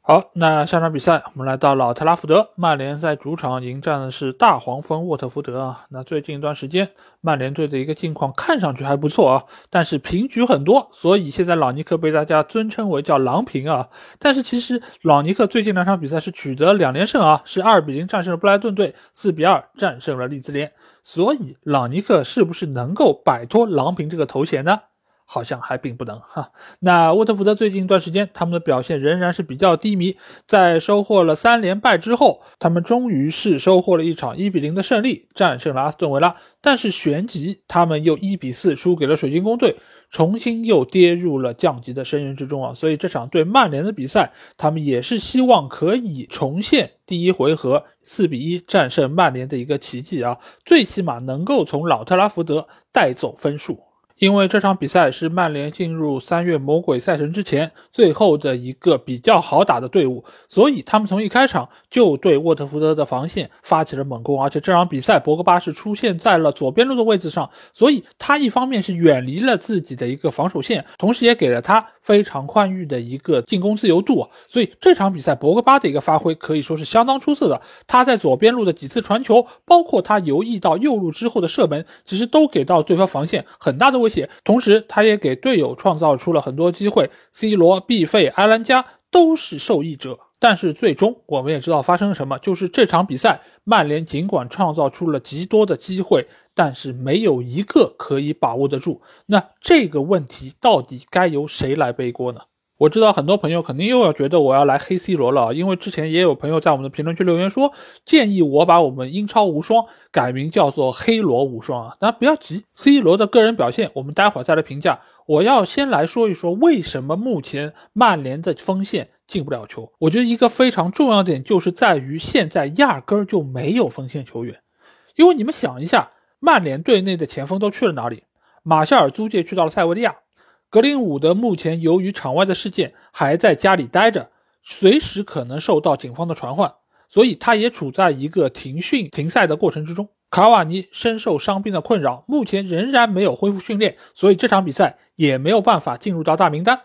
好，那下场比赛我们来到老特拉福德，曼联在主场迎战的是大黄蜂沃特福德啊。那最近一段时间，曼联队的一个境况看上去还不错啊，但是平局很多，所以现在老尼克被大家尊称为叫狼平啊。但是其实老尼克最近两场比赛是取得两连胜啊，是二比零战胜了布莱顿队，四比二战胜了利兹联。所以朗尼克是不是能够摆脱郎平这个头衔呢？好像还并不能哈。那沃特福德最近一段时间，他们的表现仍然是比较低迷。在收获了三连败之后，他们终于是收获了一场一比零的胜利，战胜了阿斯顿维拉。但是旋即，他们又一比四输给了水晶宫队，重新又跌入了降级的深渊之中啊！所以这场对曼联的比赛，他们也是希望可以重现第一回合四比一战胜曼联的一个奇迹啊！最起码能够从老特拉福德带走分数。因为这场比赛是曼联进入三月魔鬼赛程之前最后的一个比较好打的队伍，所以他们从一开场就对沃特福德的防线发起了猛攻。而且这场比赛，博格巴是出现在了左边路的位置上，所以他一方面是远离了自己的一个防守线，同时也给了他非常宽裕的一个进攻自由度。所以这场比赛，博格巴的一个发挥可以说是相当出色的。他在左边路的几次传球，包括他游弋到右路之后的射门，其实都给到对方防线很大的威。同时，他也给队友创造出了很多机会，C 罗、毕费、埃兰加都是受益者。但是最终，我们也知道发生了什么，就是这场比赛，曼联尽管创造出了极多的机会，但是没有一个可以把握得住。那这个问题到底该由谁来背锅呢？我知道很多朋友肯定又要觉得我要来黑 C 罗了，因为之前也有朋友在我们的评论区留言说，建议我把我们英超无双改名叫做黑罗无双啊。那不要急，C 罗的个人表现我们待会儿再来评价。我要先来说一说为什么目前曼联的锋线进不了球。我觉得一个非常重要的点就是在于现在压根儿就没有锋线球员，因为你们想一下，曼联队内的前锋都去了哪里？马夏尔租借去到了塞维利亚。格林伍德目前由于场外的事件还在家里待着，随时可能受到警方的传唤，所以他也处在一个停训停赛的过程之中。卡瓦尼深受伤病的困扰，目前仍然没有恢复训练，所以这场比赛也没有办法进入到大名单。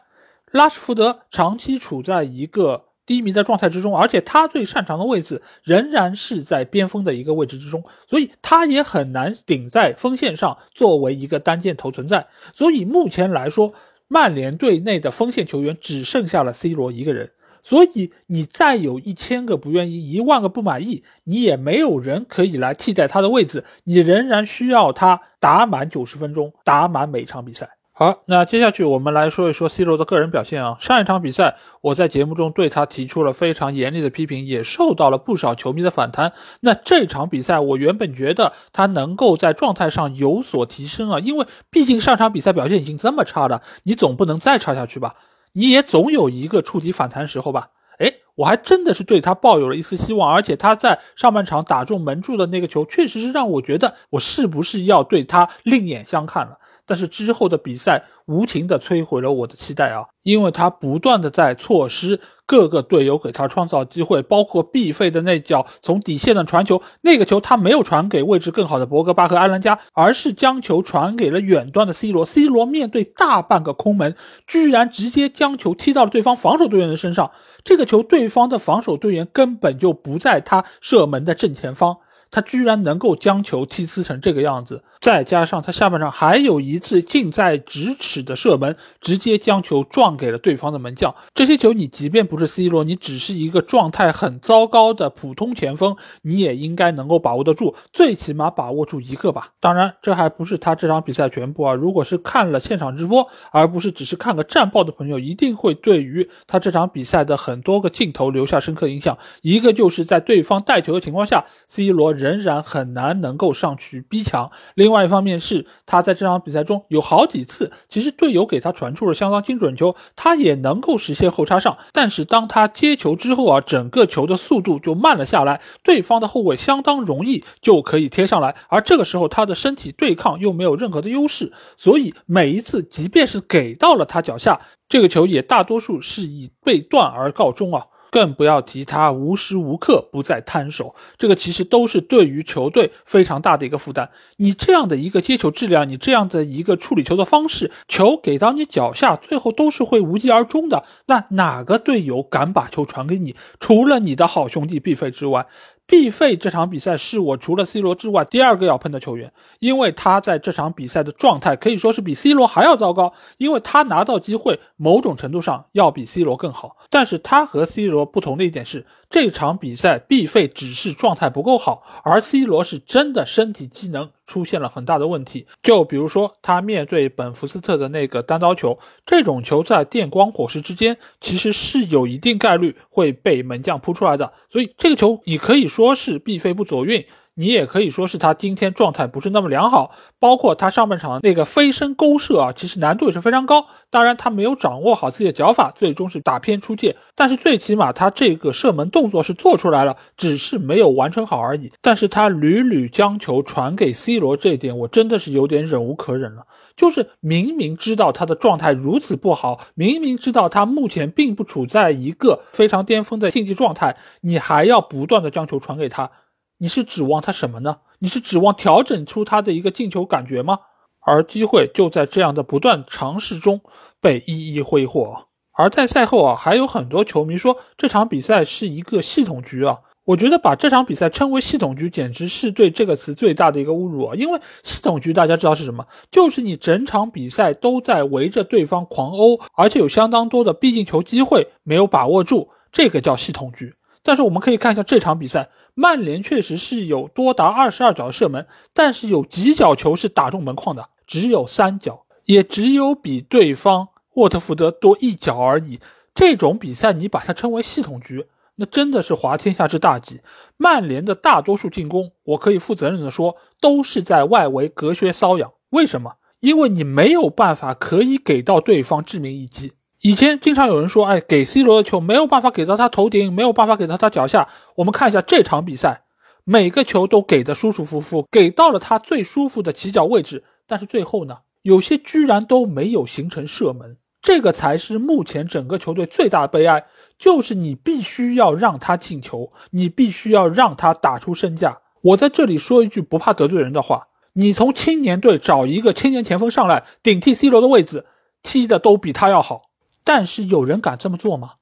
拉什福德长期处在一个。低迷的状态之中，而且他最擅长的位置仍然是在边锋的一个位置之中，所以他也很难顶在锋线上作为一个单箭头存在。所以目前来说，曼联队内的锋线球员只剩下了 C 罗一个人。所以你再有一千个不愿意，一万个不满意，你也没有人可以来替代他的位置，你仍然需要他打满九十分钟，打满每场比赛。好，那接下去我们来说一说 C 罗的个人表现啊。上一场比赛，我在节目中对他提出了非常严厉的批评，也受到了不少球迷的反弹。那这场比赛，我原本觉得他能够在状态上有所提升啊，因为毕竟上场比赛表现已经这么差了，你总不能再差下去吧？你也总有一个触底反弹时候吧？哎，我还真的是对他抱有了一丝希望，而且他在上半场打中门柱的那个球，确实是让我觉得我是不是要对他另眼相看了。但是之后的比赛无情的摧毁了我的期待啊！因为他不断的在错失各个队友给他创造机会，包括必费的那脚从底线的传球，那个球他没有传给位置更好的博格巴和埃兰加，而是将球传给了远端的 C 罗。C 罗面对大半个空门，居然直接将球踢到了对方防守队员的身上。这个球对方的防守队员根本就不在他射门的正前方。他居然能够将球踢呲成这个样子，再加上他下半场还有一次近在咫尺的射门，直接将球撞给了对方的门将。这些球你即便不是 C 罗，你只是一个状态很糟糕的普通前锋，你也应该能够把握得住，最起码把握住一个吧。当然，这还不是他这场比赛全部啊。如果是看了现场直播，而不是只是看个战报的朋友，一定会对于他这场比赛的很多个镜头留下深刻印象。一个就是在对方带球的情况下，C 罗。仍然很难能够上去逼抢。另外一方面是他在这场比赛中有好几次，其实队友给他传出了相当精准球，他也能够实现后插上。但是当他接球之后啊，整个球的速度就慢了下来，对方的后卫相当容易就可以贴上来，而这个时候他的身体对抗又没有任何的优势，所以每一次即便是给到了他脚下，这个球也大多数是以被断而告终啊。更不要提他无时无刻不在摊手，这个其实都是对于球队非常大的一个负担。你这样的一个接球质量，你这样的一个处理球的方式，球给到你脚下，最后都是会无疾而终的。那哪个队友敢把球传给你？除了你的好兄弟毕飞之外。毕费这场比赛是我除了 C 罗之外第二个要喷的球员，因为他在这场比赛的状态可以说是比 C 罗还要糟糕，因为他拿到机会某种程度上要比 C 罗更好，但是他和 C 罗不同的一点是。这场比赛毕费只是状态不够好，而 C 罗是真的身体机能出现了很大的问题。就比如说他面对本福斯特的那个单刀球，这种球在电光火石之间其实是有一定概率会被门将扑出来的。所以这个球你可以说是必飞不走运，你也可以说是他今天状态不是那么良好。包括他上半场那个飞身勾射啊，其实难度也是非常高。当然他没有掌握好自己的脚法，最终是打偏出界。但是最起码他这个射门动作是做出来了，只是没有完成好而已。但是他屡屡将球传给 C 罗，这一点我真的是有点忍无可忍了。就是明明知道他的状态如此不好，明明知道他目前并不处在一个非常巅峰的竞技状态，你还要不断的将球传给他，你是指望他什么呢？你是指望调整出他的一个进球感觉吗？而机会就在这样的不断尝试中被一一挥霍。而在赛后啊，还有很多球迷说这场比赛是一个系统局啊。我觉得把这场比赛称为系统局，简直是对这个词最大的一个侮辱啊！因为系统局大家知道是什么，就是你整场比赛都在围着对方狂殴，而且有相当多的必进球机会没有把握住，这个叫系统局。但是我们可以看一下这场比赛，曼联确实是有多达二十二脚射门，但是有几脚球是打中门框的，只有三脚，也只有比对方沃特福德多一脚而已。这种比赛你把它称为系统局？那真的是滑天下之大稽。曼联的大多数进攻，我可以负责任的说，都是在外围隔靴搔痒。为什么？因为你没有办法可以给到对方致命一击。以前经常有人说，哎，给 C 罗的球没有办法给到他头顶，没有办法给到他脚下。我们看一下这场比赛，每个球都给的舒舒服服，给到了他最舒服的起脚位置。但是最后呢，有些居然都没有形成射门。这个才是目前整个球队最大的悲哀，就是你必须要让他进球，你必须要让他打出身价。我在这里说一句不怕得罪人的话：你从青年队找一个青年前锋上来顶替 C 罗的位置，踢的都比他要好。但是有人敢这么做吗？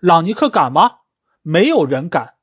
朗尼克敢吗？没有人敢。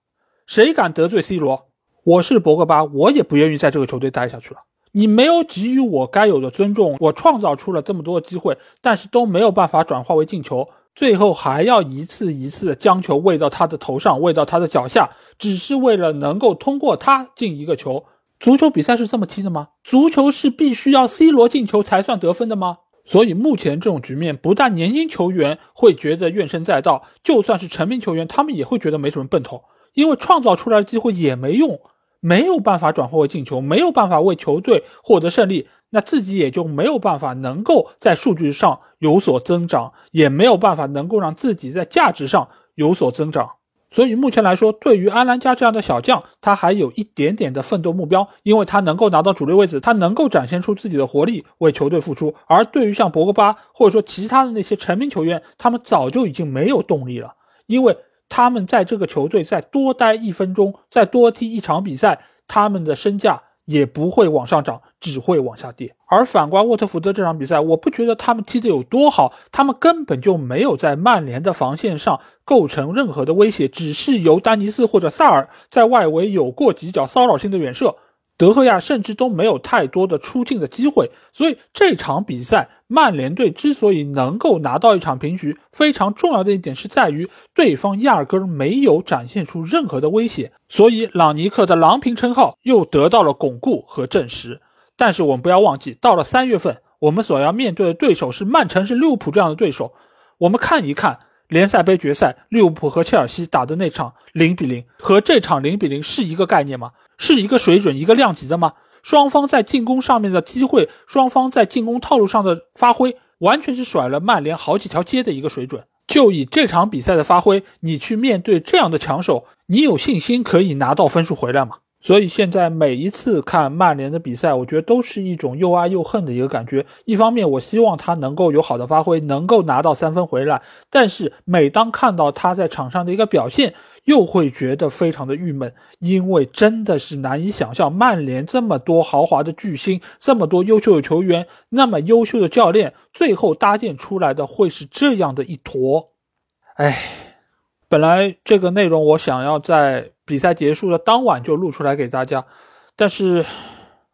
谁敢得罪 C 罗？我是博格巴，我也不愿意在这个球队待下去了。你没有给予我该有的尊重，我创造出了这么多机会，但是都没有办法转化为进球，最后还要一次一次将球喂到他的头上，喂到他的脚下，只是为了能够通过他进一个球。足球比赛是这么踢的吗？足球是必须要 C 罗进球才算得分的吗？所以目前这种局面，不但年轻球员会觉得怨声载道，就算是成名球员，他们也会觉得没什么奔头，因为创造出来的机会也没用。没有办法转化为进球，没有办法为球队获得胜利，那自己也就没有办法能够在数据上有所增长，也没有办法能够让自己在价值上有所增长。所以目前来说，对于安兰加这样的小将，他还有一点点的奋斗目标，因为他能够拿到主力位置，他能够展现出自己的活力，为球队付出。而对于像博格巴或者说其他的那些成名球员，他们早就已经没有动力了，因为。他们在这个球队再多待一分钟，再多踢一场比赛，他们的身价也不会往上涨，只会往下跌。而反观沃特福德这场比赛，我不觉得他们踢得有多好，他们根本就没有在曼联的防线上构成任何的威胁，只是由丹尼斯或者萨尔在外围有过几脚骚扰性的远射。德赫亚甚至都没有太多的出镜的机会，所以这场比赛曼联队之所以能够拿到一场平局，非常重要的一点是在于对方压根没有展现出任何的威胁，所以朗尼克的“狼平”称号又得到了巩固和证实。但是我们不要忘记，到了三月份，我们所要面对的对手是曼城、是利物浦这样的对手。我们看一看联赛杯决赛，利物浦和切尔西打的那场零比零，和这场零比零是一个概念吗？是一个水准、一个量级的吗？双方在进攻上面的机会，双方在进攻套路上的发挥，完全是甩了曼联好几条街的一个水准。就以这场比赛的发挥，你去面对这样的强手，你有信心可以拿到分数回来吗？所以现在每一次看曼联的比赛，我觉得都是一种又爱又恨的一个感觉。一方面，我希望他能够有好的发挥，能够拿到三分回来；但是每当看到他在场上的一个表现，又会觉得非常的郁闷，因为真的是难以想象，曼联这么多豪华的巨星，这么多优秀的球员，那么优秀的教练，最后搭建出来的会是这样的一坨。哎，本来这个内容我想要在。比赛结束的当晚就录出来给大家，但是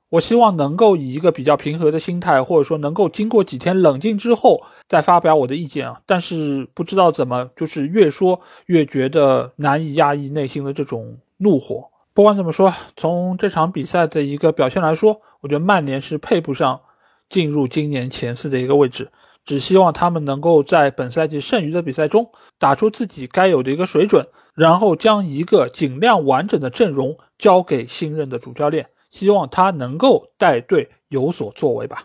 我希望能够以一个比较平和的心态，或者说能够经过几天冷静之后再发表我的意见啊。但是不知道怎么，就是越说越觉得难以压抑内心的这种怒火。不管怎么说，从这场比赛的一个表现来说，我觉得曼联是配不上进入今年前四的一个位置。只希望他们能够在本赛季剩余的比赛中打出自己该有的一个水准。然后将一个尽量完整的阵容交给新任的主教练，希望他能够带队有所作为吧。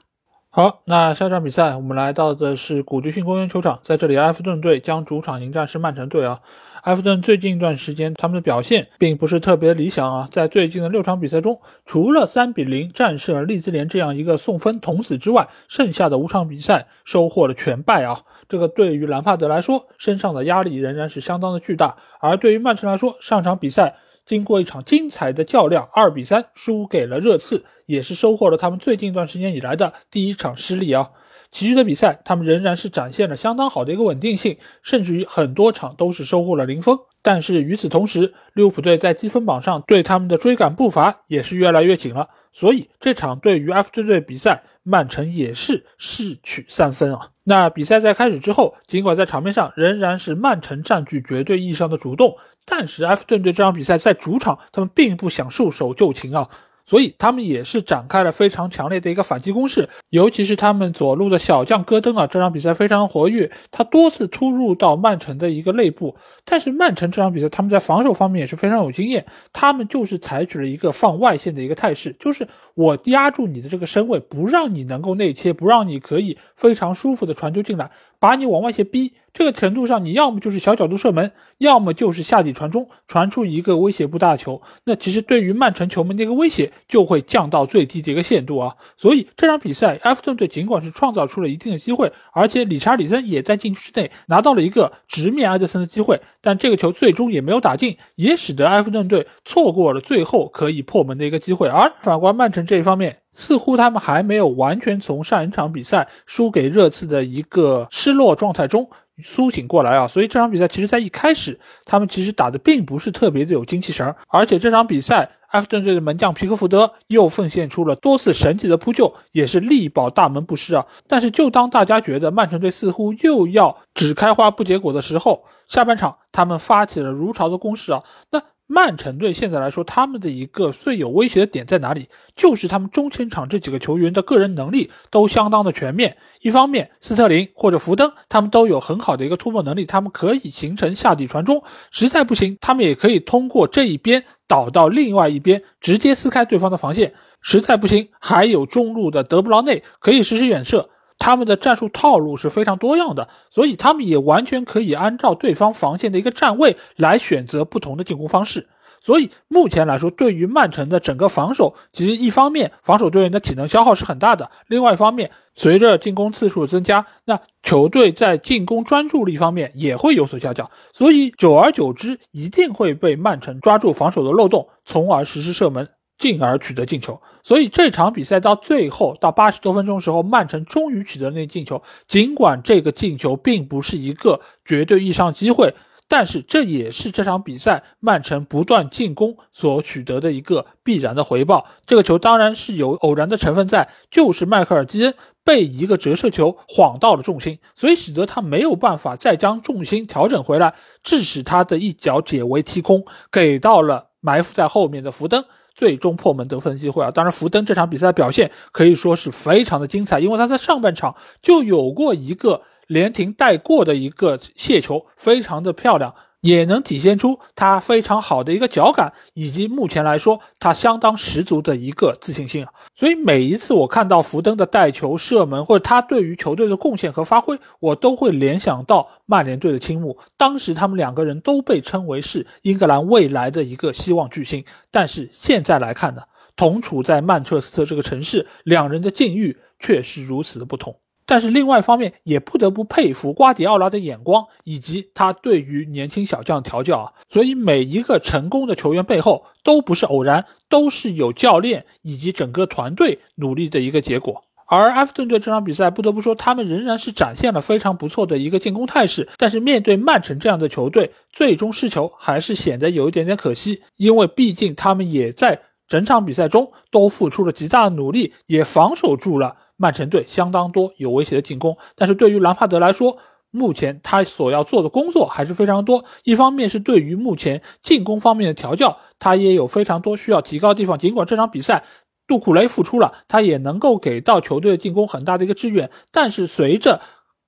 好，那下场比赛我们来到的是古迪逊公园球场，在这里，埃弗顿队将主场迎战是曼城队啊。埃弗顿最近一段时间他们的表现并不是特别理想啊，在最近的六场比赛中，除了三比零战胜了利兹联这样一个送分童子之外，剩下的五场比赛收获了全败啊。这个对于兰帕德来说，身上的压力仍然是相当的巨大，而对于曼城来说，上场比赛。经过一场精彩的较量，二比三输给了热刺，也是收获了他们最近一段时间以来的第一场失利啊。其余的比赛，他们仍然是展现了相当好的一个稳定性，甚至于很多场都是收获了零封。但是与此同时，利物浦队在积分榜上对他们的追赶步伐也是越来越紧了。所以这场对于 F 队队比赛，曼城也是势取三分啊。那比赛在开始之后，尽管在场面上仍然是曼城占据绝对意义上的主动，但是埃弗顿队这场比赛在主场，他们并不想束手就擒啊。所以他们也是展开了非常强烈的一个反击攻势，尤其是他们左路的小将戈登啊，这场比赛非常活跃，他多次突入到曼城的一个内部。但是曼城这场比赛他们在防守方面也是非常有经验，他们就是采取了一个放外线的一个态势，就是我压住你的这个身位，不让你能够内切，不让你可以非常舒服的传球进来，把你往外线逼。这个程度上，你要么就是小角度射门，要么就是下底传中，传出一个威胁不大球。那其实对于曼城球门的一个威胁就会降到最低的一个限度啊。所以这场比赛，埃弗顿队尽管是创造出了一定的机会，而且理查里森也在禁区内拿到了一个直面埃德森的机会，但这个球最终也没有打进，也使得埃弗顿队错过了最后可以破门的一个机会。而反观曼城这一方面，似乎他们还没有完全从上一场比赛输给热刺的一个失落状态中。苏醒过来啊！所以这场比赛其实，在一开始，他们其实打的并不是特别的有精气神儿。而且这场比赛，埃弗顿队的门将皮克福德又奉献出了多次神奇的扑救，也是力保大门不失啊。但是，就当大家觉得曼城队似乎又要只开花不结果的时候，下半场他们发起了如潮的攻势啊！那。曼城队现在来说，他们的一个最有威胁的点在哪里？就是他们中前场这几个球员的个人能力都相当的全面。一方面，斯特林或者福登，他们都有很好的一个突破能力，他们可以形成下底传中。实在不行，他们也可以通过这一边倒到另外一边，直接撕开对方的防线。实在不行，还有中路的德布劳内可以实施远射。他们的战术套路是非常多样的，所以他们也完全可以按照对方防线的一个站位来选择不同的进攻方式。所以目前来说，对于曼城的整个防守，其实一方面防守队员的体能消耗是很大的，另外一方面，随着进攻次数的增加，那球队在进攻专注力方面也会有所下降。所以久而久之，一定会被曼城抓住防守的漏洞，从而实施射门。进而取得进球，所以这场比赛到最后到八十多分钟时候，曼城终于取得那进球。尽管这个进球并不是一个绝对意义上机会，但是这也是这场比赛曼城不断进攻所取得的一个必然的回报。这个球当然是有偶然的成分在，就是迈克尔基恩被一个折射球晃到了重心，所以使得他没有办法再将重心调整回来，致使他的一脚解围踢空，给到了埋伏在后面的福登。最终破门得分机会啊！当然，福登这场比赛表现可以说是非常的精彩，因为他在上半场就有过一个连停带过的一个卸球，非常的漂亮。也能体现出他非常好的一个脚感，以及目前来说他相当十足的一个自信心啊。所以每一次我看到福登的带球射门，或者他对于球队的贡献和发挥，我都会联想到曼联队的青木。当时他们两个人都被称为是英格兰未来的一个希望巨星，但是现在来看呢，同处在曼彻斯特这个城市，两人的境遇却是如此的不同。但是另外一方面，也不得不佩服瓜迪奥拉的眼光以及他对于年轻小将调教啊。所以每一个成功的球员背后都不是偶然，都是有教练以及整个团队努力的一个结果。而埃弗顿队这场比赛，不得不说，他们仍然是展现了非常不错的一个进攻态势。但是面对曼城这样的球队，最终失球还是显得有一点点可惜，因为毕竟他们也在整场比赛中都付出了极大的努力，也防守住了。曼城队相当多有威胁的进攻，但是对于兰帕德来说，目前他所要做的工作还是非常多。一方面是对于目前进攻方面的调教，他也有非常多需要提高的地方。尽管这场比赛杜库雷复出了，他也能够给到球队的进攻很大的一个支援，但是随着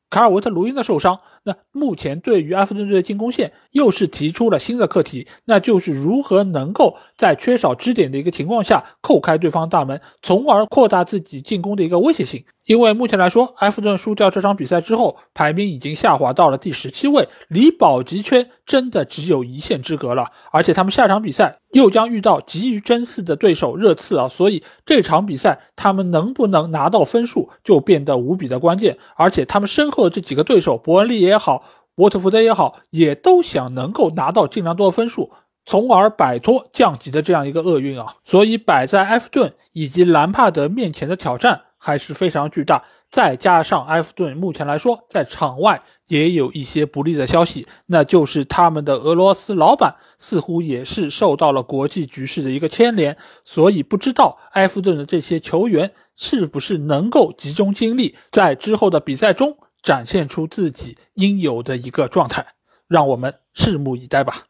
卡尔维特卢因的受伤，那目前对于埃弗顿队的进攻线又是提出了新的课题，那就是如何能够在缺少支点的一个情况下扣开对方大门，从而扩大自己进攻的一个威胁性。因为目前来说，埃弗顿输掉这场比赛之后，排名已经下滑到了第十七位，离保级圈真的只有一线之隔了。而且他们下场比赛又将遇到急于争四的对手热刺啊，所以这场比赛他们能不能拿到分数就变得无比的关键。而且他们身后的这几个对手，伯恩利也也好，沃特福德也好，也都想能够拿到尽量多的分数，从而摆脱降级的这样一个厄运啊。所以摆在埃弗顿以及兰帕德面前的挑战。还是非常巨大，再加上埃弗顿目前来说在场外也有一些不利的消息，那就是他们的俄罗斯老板似乎也是受到了国际局势的一个牵连，所以不知道埃弗顿的这些球员是不是能够集中精力在之后的比赛中展现出自己应有的一个状态，让我们拭目以待吧。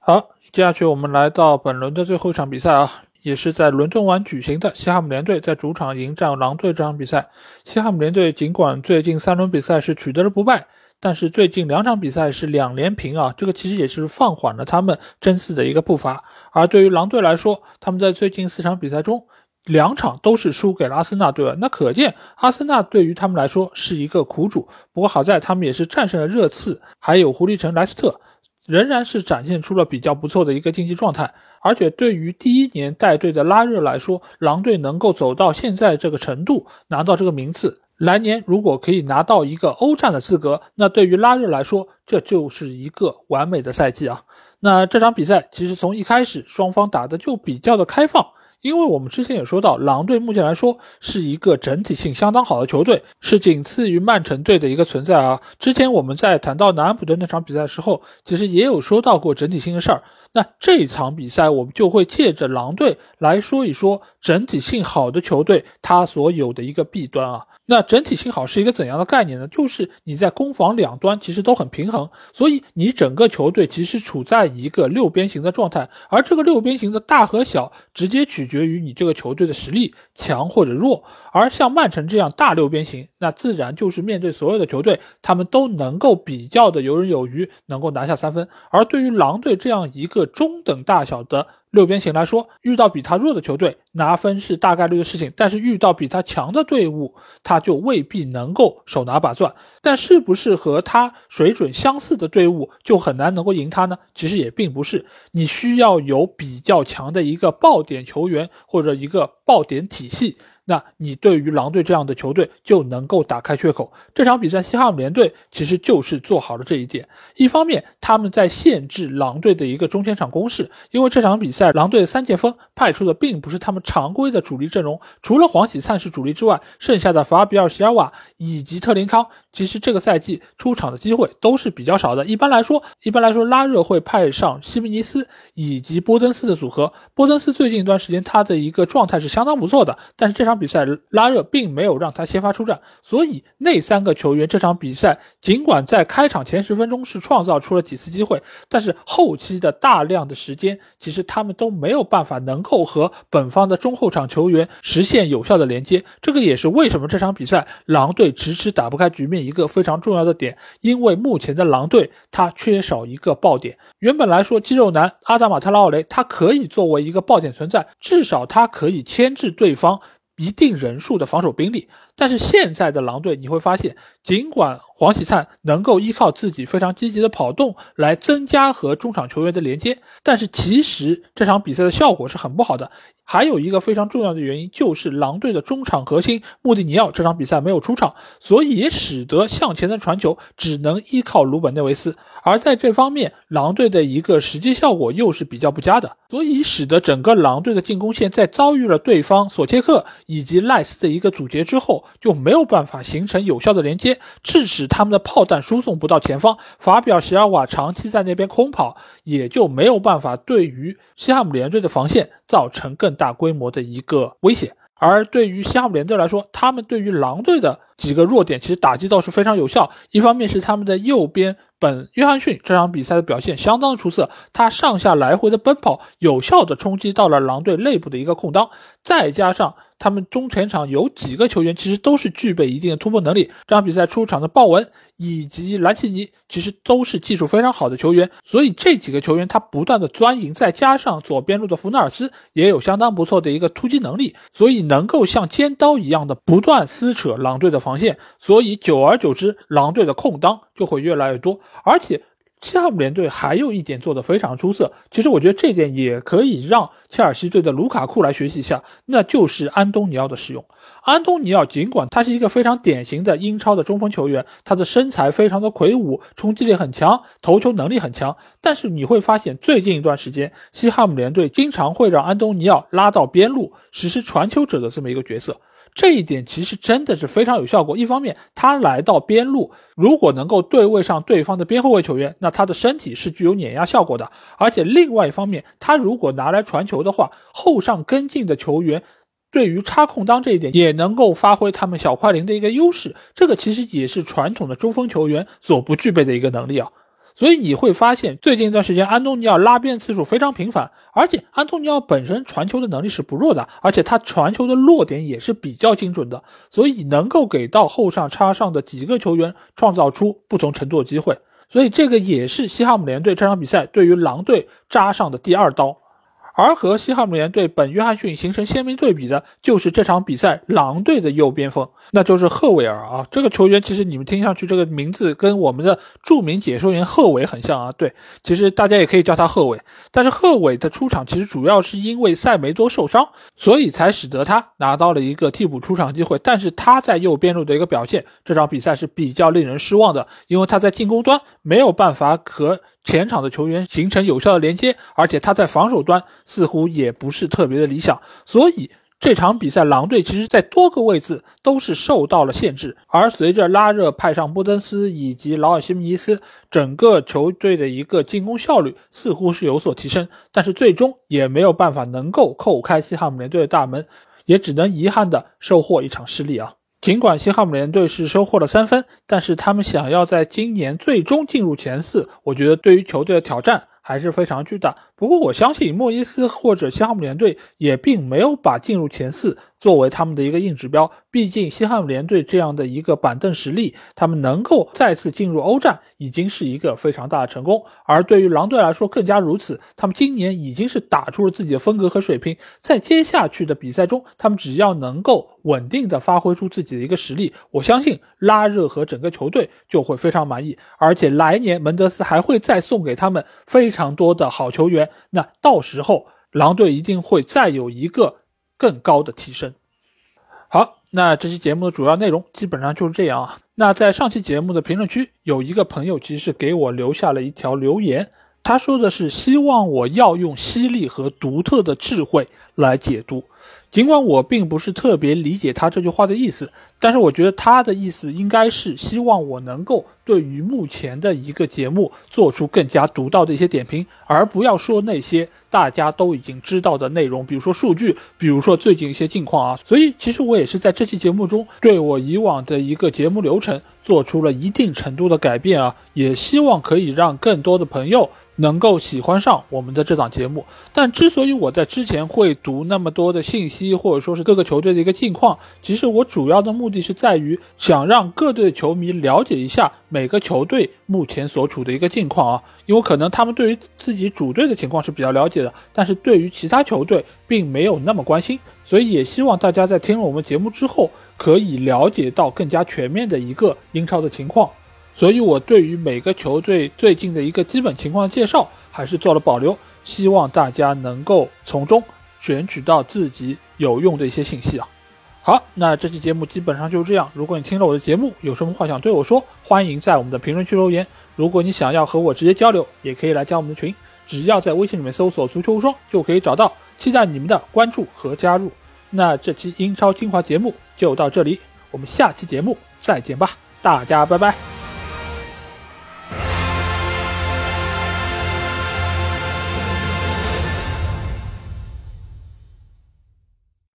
好，接下去我们来到本轮的最后一场比赛啊。也是在伦敦湾举行的西汉姆联队在主场迎战狼队这场比赛。西汉姆联队尽管最近三轮比赛是取得了不败，但是最近两场比赛是两连平啊，这个其实也是放缓了他们争四的一个步伐。而对于狼队来说，他们在最近四场比赛中，两场都是输给了阿森纳队了，那可见阿森纳对于他们来说是一个苦主。不过好在他们也是战胜了热刺，还有狐狸城莱斯特。仍然是展现出了比较不错的一个竞技状态，而且对于第一年带队的拉热来说，狼队能够走到现在这个程度，拿到这个名次，来年如果可以拿到一个欧战的资格，那对于拉热来说，这就是一个完美的赛季啊。那这场比赛其实从一开始双方打的就比较的开放。因为我们之前也说到，狼队目前来说是一个整体性相当好的球队，是仅次于曼城队的一个存在啊。之前我们在谈到南安普顿那场比赛的时候，其实也有说到过整体性的事儿。那这一场比赛我们就会借着狼队来说一说整体性好的球队它所有的一个弊端啊。那整体性好是一个怎样的概念呢？就是你在攻防两端其实都很平衡，所以你整个球队其实处在一个六边形的状态，而这个六边形的大和小直接取决于你这个球队的实力强或者弱。而像曼城这样大六边形，那自然就是面对所有的球队，他们都能够比较的游刃有余，能够拿下三分。而对于狼队这样一个中等大小的。六边形来说，遇到比他弱的球队拿分是大概率的事情，但是遇到比他强的队伍，他就未必能够手拿把攥。但是不是和他水准相似的队伍就很难能够赢他呢？其实也并不是，你需要有比较强的一个爆点球员或者一个爆点体系。那你对于狼队这样的球队就能够打开缺口。这场比赛，西汉姆联队其实就是做好了这一点。一方面，他们在限制狼队的一个中前场攻势，因为这场比赛狼队三前锋派出的并不是他们常规的主力阵容，除了黄喜灿是主力之外，剩下的法比尔·席尔瓦以及特林康，其实这个赛季出场的机会都是比较少的。一般来说，一般来说，拉热会派上西米尼斯以及波登斯的组合。波登斯最近一段时间他的一个状态是相当不错的，但是这场。比赛拉热并没有让他先发出战，所以那三个球员这场比赛尽管在开场前十分钟是创造出了几次机会，但是后期的大量的时间，其实他们都没有办法能够和本方的中后场球员实现有效的连接。这个也是为什么这场比赛狼队迟迟打不开局面一个非常重要的点，因为目前的狼队他缺少一个爆点。原本来说，肌肉男阿达马特拉奥雷他可以作为一个爆点存在，至少他可以牵制对方。一定人数的防守兵力，但是现在的狼队你会发现，尽管黄喜灿能够依靠自己非常积极的跑动来增加和中场球员的连接，但是其实这场比赛的效果是很不好的。还有一个非常重要的原因，就是狼队的中场核心穆蒂尼奥这场比赛没有出场，所以也使得向前的传球只能依靠鲁本内维斯。而在这方面，狼队的一个实际效果又是比较不佳的，所以使得整个狼队的进攻线在遭遇了对方索切克以及赖斯的一个阻截之后，就没有办法形成有效的连接，致使他们的炮弹输送不到前方。法比尔·席尔瓦长期在那边空跑，也就没有办法对于西汉姆联队的防线造成更。大规模的一个威胁，而对于西汉姆联队来说，他们对于狼队的几个弱点其实打击倒是非常有效。一方面是他们的右边本约翰逊这场比赛的表现相当出色，他上下来回的奔跑，有效的冲击到了狼队内部的一个空当，再加上他们中前场有几个球员其实都是具备一定的突破能力。这场比赛出场的鲍文以及兰奇尼其实都是技术非常好的球员，所以这几个球员他不断的钻营，再加上左边路的福纳尔斯也有相当不错的一个突击能力，所以能够像尖刀一样的不断撕扯狼队的防线，所以久而久之，狼队的空当就会越来越多。而且，西汉姆联队还有一点做得非常出色，其实我觉得这点也可以让切尔西队的卢卡库来学习一下，那就是安东尼奥的使用。安东尼奥尽管他是一个非常典型的英超的中锋球员，他的身材非常的魁梧，冲击力很强，头球能力很强，但是你会发现最近一段时间，西汉姆联队经常会让安东尼奥拉到边路实施传球者的这么一个角色。这一点其实真的是非常有效果。一方面，他来到边路，如果能够对位上对方的边后卫球员，那他的身体是具有碾压效果的。而且另外一方面，他如果拿来传球的话，后上跟进的球员对于插空当这一点也能够发挥他们小快灵的一个优势。这个其实也是传统的中锋球员所不具备的一个能力啊。所以你会发现，最近一段时间，安东尼奥拉边次数非常频繁，而且安东尼奥本身传球的能力是不弱的，而且他传球的落点也是比较精准的，所以能够给到后上插上的几个球员创造出不同乘坐机会，所以这个也是西汉姆联队这场比赛对于狼队扎上的第二刀。而和西汉姆联对本约翰逊形成鲜明对比的，就是这场比赛狼队的右边锋，那就是赫韦尔啊。这个球员其实你们听上去这个名字跟我们的著名解说员赫伟很像啊。对，其实大家也可以叫他赫伟。但是赫伟的出场其实主要是因为塞梅多受伤，所以才使得他拿到了一个替补出场机会。但是他在右边路的一个表现，这场比赛是比较令人失望的，因为他在进攻端没有办法和。前场的球员形成有效的连接，而且他在防守端似乎也不是特别的理想，所以这场比赛狼队其实在多个位置都是受到了限制。而随着拉热派上波登斯以及劳尔西姆尼斯，整个球队的一个进攻效率似乎是有所提升，但是最终也没有办法能够扣开西汉姆联队的大门，也只能遗憾的收获一场失利啊。尽管西汉姆联队是收获了三分，但是他们想要在今年最终进入前四，我觉得对于球队的挑战。还是非常巨大。不过我相信莫伊斯或者西汉姆联队也并没有把进入前四作为他们的一个硬指标。毕竟西汉姆联队这样的一个板凳实力，他们能够再次进入欧战已经是一个非常大的成功。而对于狼队来说更加如此。他们今年已经是打出了自己的风格和水平，在接下去的比赛中，他们只要能够稳定的发挥出自己的一个实力，我相信拉热和整个球队就会非常满意。而且来年门德斯还会再送给他们非常。非常多的好球员，那到时候狼队一定会再有一个更高的提升。好，那这期节目的主要内容基本上就是这样啊。那在上期节目的评论区，有一个朋友其实是给我留下了一条留言，他说的是希望我要用犀利和独特的智慧来解读。尽管我并不是特别理解他这句话的意思，但是我觉得他的意思应该是希望我能够对于目前的一个节目做出更加独到的一些点评，而不要说那些大家都已经知道的内容，比如说数据，比如说最近一些近况啊。所以其实我也是在这期节目中对我以往的一个节目流程做出了一定程度的改变啊，也希望可以让更多的朋友。能够喜欢上我们的这档节目，但之所以我在之前会读那么多的信息，或者说是各个球队的一个近况，其实我主要的目的是在于想让各队的球迷了解一下每个球队目前所处的一个近况啊，因为可能他们对于自己主队的情况是比较了解的，但是对于其他球队并没有那么关心，所以也希望大家在听了我们节目之后，可以了解到更加全面的一个英超的情况。所以，我对于每个球队最近的一个基本情况介绍，还是做了保留，希望大家能够从中选取到自己有用的一些信息啊。好，那这期节目基本上就是这样。如果你听了我的节目，有什么话想对我说，欢迎在我们的评论区留言。如果你想要和我直接交流，也可以来加我们的群，只要在微信里面搜索“足球无双”就可以找到。期待你们的关注和加入。那这期英超精华节目就到这里，我们下期节目再见吧，大家拜拜。